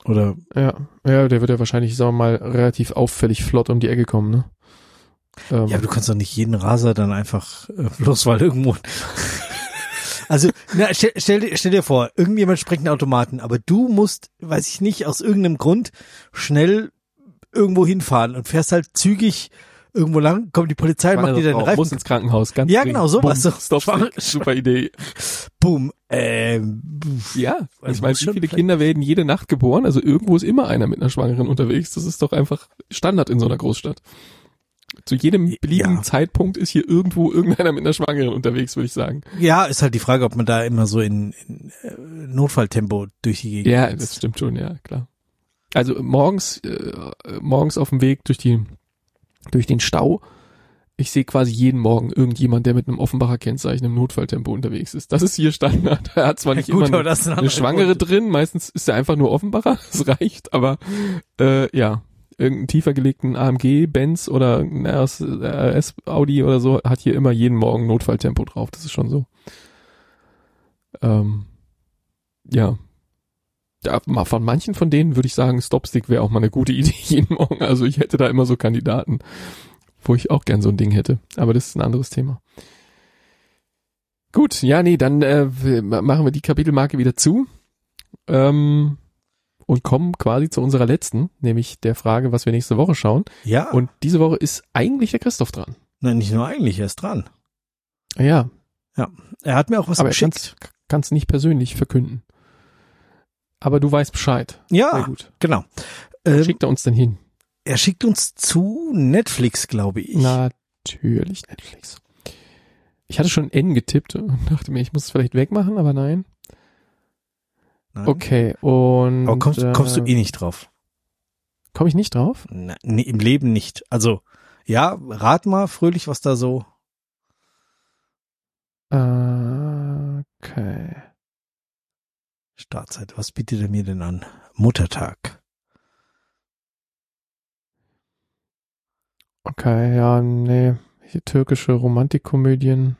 Oder. Ja, ja, der wird ja wahrscheinlich, sagen wir mal, relativ auffällig flott um die Ecke kommen, ne? Ähm. Ja, aber du kannst doch nicht jeden Raser dann einfach, äh, bloß weil irgendwo. also, na, stell, stell, dir, stell dir vor, irgendjemand sprengt einen Automaten, aber du musst, weiß ich nicht, aus irgendeinem Grund schnell irgendwo hinfahren und fährst halt zügig irgendwo lang, kommt die Polizei, macht dir deinen Reifen. Muss ins Krankenhaus, ganz Ja, genau, sowas. Boom, so. Stop, super Idee. Boom. Ähm, ja, ich meine, wie viele Kinder werden jede Nacht geboren? Also irgendwo ist immer einer mit einer Schwangeren unterwegs. Das ist doch einfach Standard in so einer Großstadt. Zu jedem beliebigen ja. Zeitpunkt ist hier irgendwo irgendeiner mit einer Schwangeren unterwegs, würde ich sagen. Ja, ist halt die Frage, ob man da immer so in, in äh, Notfalltempo durch die Gegend Ja, das stimmt schon, ja, klar. Also morgens, äh, morgens auf dem Weg durch die, durch den Stau. Ich sehe quasi jeden Morgen irgendjemand, der mit einem Offenbacher Kennzeichen im Notfalltempo unterwegs ist. Das ist hier Standard. Er hat zwar nicht ja, gut, immer eine, eine, eine Schwangere Grund. drin, meistens ist er einfach nur Offenbacher, das reicht, aber äh, ja, irgendeinen tiefer gelegten AMG, Benz oder ein RS, RS Audi oder so hat hier immer jeden Morgen Notfalltempo drauf. Das ist schon so. Ähm, ja, ja, von manchen von denen würde ich sagen, Stopstick wäre auch mal eine gute Idee jeden Morgen. Also ich hätte da immer so Kandidaten, wo ich auch gern so ein Ding hätte. Aber das ist ein anderes Thema. Gut, ja, nee, dann äh, machen wir die Kapitelmarke wieder zu ähm, und kommen quasi zu unserer letzten, nämlich der Frage, was wir nächste Woche schauen. Ja. Und diese Woche ist eigentlich der Christoph dran. Nein, nicht nur eigentlich, er ist dran. Ja. Ja, er hat mir auch was Aber geschickt. Kann es nicht persönlich verkünden. Aber du weißt Bescheid. Ja, Sehr gut. genau. Ähm, schickt er uns denn hin? Er schickt uns zu Netflix, glaube ich. Natürlich Netflix. Ich hatte schon N getippt und dachte mir, ich muss es vielleicht wegmachen, aber nein. nein. Okay, und. Aber kommst, äh, kommst du eh nicht drauf? Komme ich nicht drauf? Na, nee, im Leben nicht. Also, ja, rat mal fröhlich, was da so. Okay. Startzeit. Was bietet er mir denn an? Muttertag. Okay, ja, nee. Hier türkische Romantikkomödien.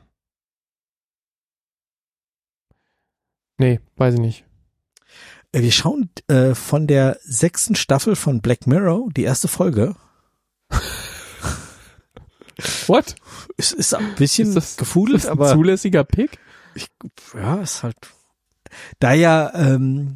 Nee, weiß ich nicht. Äh, wir schauen äh, von der sechsten Staffel von Black Mirror, die erste Folge. What? Es ist ein bisschen ist das, gefudelt, ist das ein aber. Zulässiger Pick? Ich, ja, ist halt da ja ähm,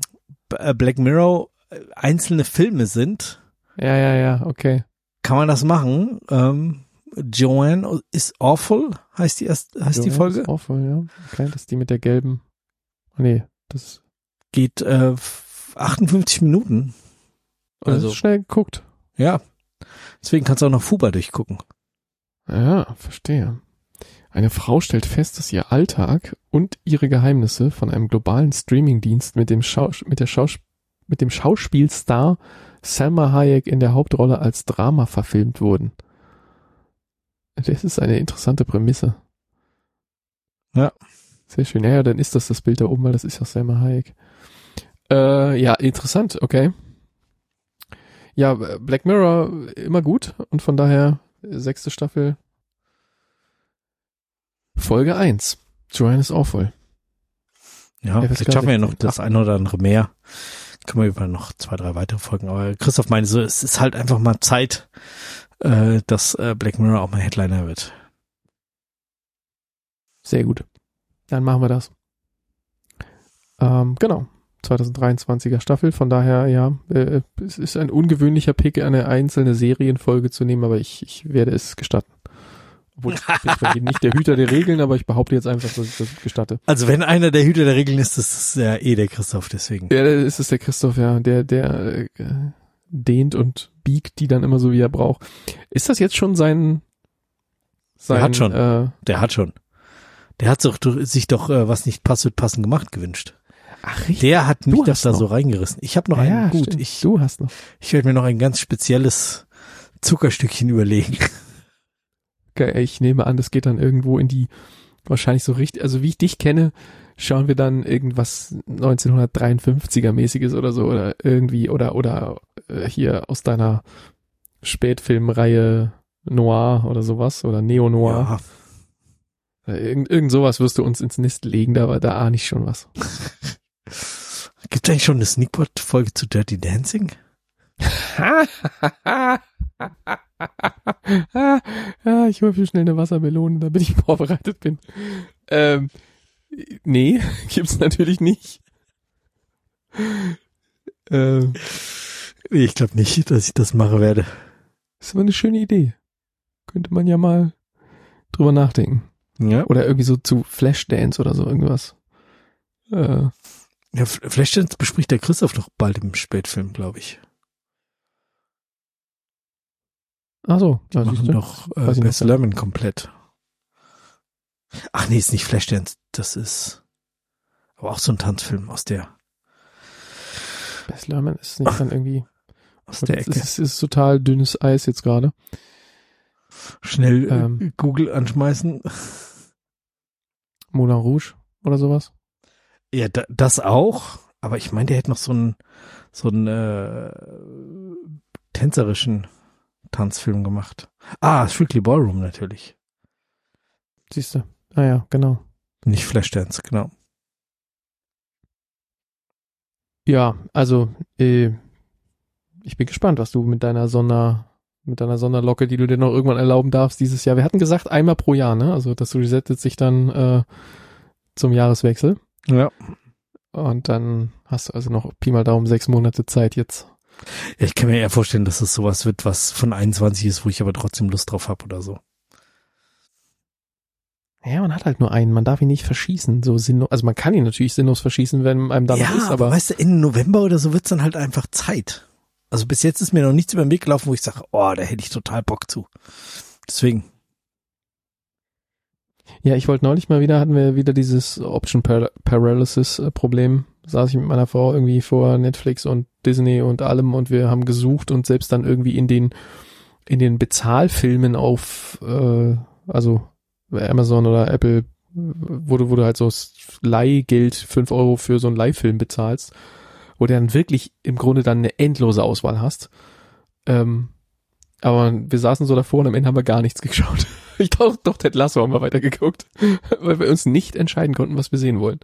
äh, Black Mirror äh, einzelne Filme sind. Ja, ja, ja, okay. Kann man das machen? Ähm, Joanne is awful heißt die erst heißt Joanne die Folge. Is awful, ja. Okay, das ist die mit der gelben. Oh, nee, das geht äh, 58 Minuten. Also Also, schnell geguckt. ja. Deswegen kannst du auch noch Fuba durchgucken. Ja, verstehe. Eine Frau stellt fest, dass ihr Alltag und ihre Geheimnisse von einem globalen Streamingdienst mit dem, Schaus mit, der Schaus mit dem Schauspielstar Selma Hayek in der Hauptrolle als Drama verfilmt wurden. Das ist eine interessante Prämisse. Ja. Sehr schön. Ja, ja, dann ist das das Bild da oben, weil das ist ja Selma Hayek. Äh, ja, interessant, okay. Ja, Black Mirror immer gut und von daher sechste Staffel Folge 1. Joanne ist awful. Ja, FSK vielleicht schaffen wir ja noch 16. das eine oder andere mehr. Können wir über noch zwei, drei weitere Folgen. Aber Christoph meinte so, es ist halt einfach mal Zeit, äh, dass äh, Black Mirror auch mal Headliner wird. Sehr gut. Dann machen wir das. Ähm, genau. 2023er Staffel. Von daher, ja, äh, es ist ein ungewöhnlicher Pick, eine einzelne Serienfolge zu nehmen, aber ich, ich werde es gestatten. Obwohl ich bin nicht der Hüter der Regeln, aber ich behaupte jetzt einfach, dass ich das gestatte. Also wenn einer der Hüter der Regeln ist, das ist ja eh der Christoph, deswegen. Ja, das ist der Christoph, ja, der, der äh, dehnt und biegt die dann immer so, wie er braucht. Ist das jetzt schon sein, sein hat schon. Äh, Der hat schon. Der hat sich doch, sich doch äh, was nicht passt, wird passend gemacht gewünscht. ach, richtig. Der hat mich das da noch. so reingerissen. Ich habe noch ja, einen. ja, gut, stimmt. ich, du hast noch. ich werde mir noch ein ganz spezielles Zuckerstückchen überlegen. Ich nehme an, das geht dann irgendwo in die, wahrscheinlich so richtig, also wie ich dich kenne, schauen wir dann irgendwas 1953er mäßiges oder so oder irgendwie oder oder äh, hier aus deiner Spätfilmreihe Noir oder sowas oder Neo Noir. Ja. Äh, Irgend, irgend sowas wirst du uns ins Nest legen, da, da ahne ich schon was. Gibt eigentlich schon eine Sneakpot-Folge zu Dirty Dancing? ja, ich hole mir schnell eine Wassermelone, damit ich vorbereitet bin. Ähm, nee, gibt's natürlich nicht. Ähm, Nee, ich glaube nicht, dass ich das machen werde. ist aber eine schöne Idee. Könnte man ja mal drüber nachdenken. Ja. Oder irgendwie so zu Flashdance oder so irgendwas. Äh, Ja, Flashdance bespricht der Christoph doch bald im Spätfilm, glaube ich. Ach so, ja, Machen äh, noch Best gar Lerman komplett. Ach nee, ist nicht Flashdance, das ist aber auch so ein Tanzfilm aus der Best Lerman ist nicht dann irgendwie. aus der Es Ecke. ist, ist total dünnes Eis jetzt gerade. Schnell äh, ähm, Google anschmeißen. Moulin Rouge oder sowas. Ja, da, das auch, aber ich meine, der hätte noch so einen so einen äh, tänzerischen Tanzfilm gemacht. Ah, Strictly Ballroom natürlich. Siehst du? Ah ja, genau. Nicht Flashdance, genau. Ja, also äh, ich bin gespannt, was du mit deiner Sonder mit deiner Sonderlocke, die du dir noch irgendwann erlauben darfst dieses Jahr. Wir hatten gesagt einmal pro Jahr, ne? Also das resettet sich dann äh, zum Jahreswechsel Ja. und dann hast du also noch Pi mal Daumen sechs Monate Zeit jetzt. Ja, Ich kann mir eher vorstellen, dass es sowas wird, was von 21 ist, wo ich aber trotzdem Lust drauf habe oder so. Ja, man hat halt nur einen, man darf ihn nicht verschießen, so sinnlos. Also man kann ihn natürlich sinnlos verschießen, wenn einem dann ja, ist, aber aber weißt du, Ende November oder so wird's dann halt einfach Zeit. Also bis jetzt ist mir noch nichts über den Weg gelaufen, wo ich sage, oh, da hätte ich total Bock zu. Deswegen. Ja, ich wollte neulich mal wieder, hatten wir wieder dieses Option Par Paralysis Problem. Saß ich mit meiner Frau irgendwie vor Netflix und Disney und allem und wir haben gesucht und selbst dann irgendwie in den, in den Bezahlfilmen auf, äh, also Amazon oder Apple, wo du halt so Leihgeld fünf Euro für so einen Leihfilm bezahlst, wo du dann wirklich im Grunde dann eine endlose Auswahl hast. Ähm, aber wir saßen so davor und am Ende haben wir gar nichts geschaut. Ich doch, doch Ted Lasso haben wir weitergeguckt, weil wir uns nicht entscheiden konnten, was wir sehen wollen.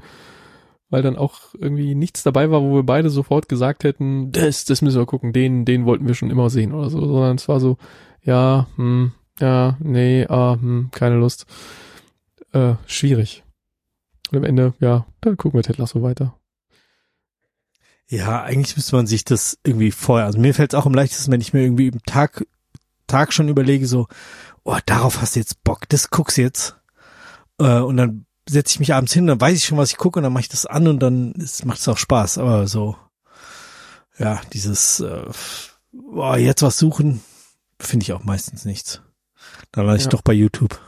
Weil dann auch irgendwie nichts dabei war, wo wir beide sofort gesagt hätten, das, das müssen wir gucken, den, den wollten wir schon immer sehen oder so, sondern es war so, ja, hm, ja, nee, ah, hm, keine Lust. Äh, schwierig. Und am Ende, ja, dann gucken wir Ted Lasso weiter. Ja, eigentlich müsste man sich das irgendwie vorher, also mir fällt es auch am leichtesten, wenn ich mir irgendwie im Tag, Tag schon überlege, so, oh, darauf hast du jetzt Bock, das guckst jetzt. Äh, und dann setze ich mich abends hin, dann weiß ich schon, was ich gucke und dann mache ich das an und dann ist, macht es auch Spaß. Aber so, ja, dieses äh, boah, jetzt was suchen, finde ich auch meistens nichts. Dann lande ich Ja. doch bei YouTube.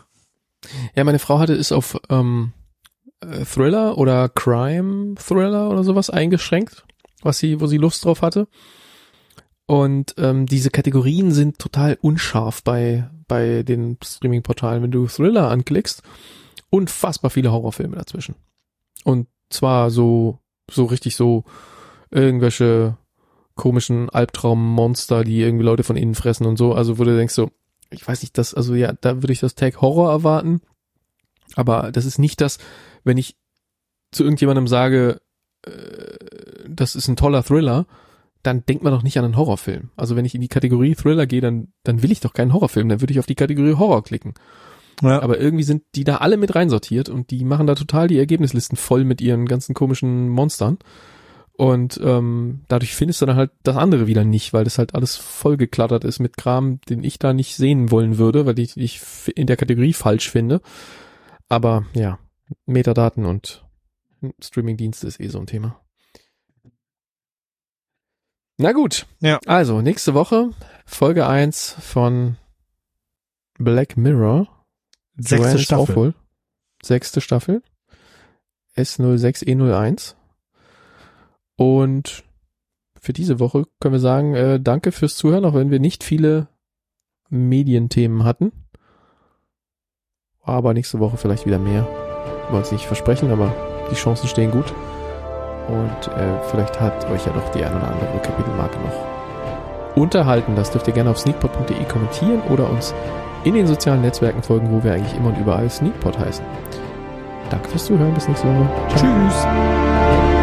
Ja, meine Frau hatte es auf ähm, äh, Thriller oder Crime Thriller oder sowas eingeschränkt, was sie, wo sie Lust drauf hatte. Und ähm, diese Kategorien sind total unscharf bei bei den Streaming-Portalen. Wenn du Thriller anklickst, unfassbar viele Horrorfilme dazwischen. Und zwar so so richtig so irgendwelche komischen Albtraummonster, die irgendwie Leute von innen fressen und so. Also wo du denkst so, ich weiß nicht, das, also ja, da würde ich das Tag Horror erwarten. Aber das ist nicht das, wenn ich zu irgendjemandem sage, äh, das ist ein toller Thriller, dann denkt man doch nicht an einen Horrorfilm. Also wenn ich in die Kategorie Thriller gehe, dann, dann will ich doch keinen Horrorfilm, dann würde ich auf die Kategorie Horror klicken. Ja, Aber irgendwie sind die da alle mit reinsortiert und die machen da total die Ergebnislisten voll mit ihren ganzen komischen Monstern. Und ähm, dadurch findest du dann halt das andere wieder nicht, weil das halt alles vollgeklattert ist mit Kram, den ich da nicht sehen wollen würde, weil ich ich in der Kategorie falsch finde. Aber ja, Metadaten und Streamingdienste ist eh so ein Thema. Na gut. Ja. Also, nächste Woche Folge 1 von Black Mirror. Sechste Joanne ist Staffel. auch wohl. Sechste Staffel. S06E01. Und für diese Woche können wir sagen, äh, danke fürs Zuhören, auch wenn wir nicht viele Medienthemen hatten. Aber nächste Woche vielleicht wieder mehr. Wollen es nicht versprechen, aber die Chancen stehen gut. Und äh, vielleicht hat euch ja doch die ein oder andere Kapitelmarke noch unterhalten. Das dürft ihr gerne auf sneakpot.de kommentieren oder uns in den sozialen Netzwerken folgen, wo wir eigentlich immer und überall Sneakpot heißen. Danke fürs Zuhören, bis nächste Woche. Ciao. Tschüss.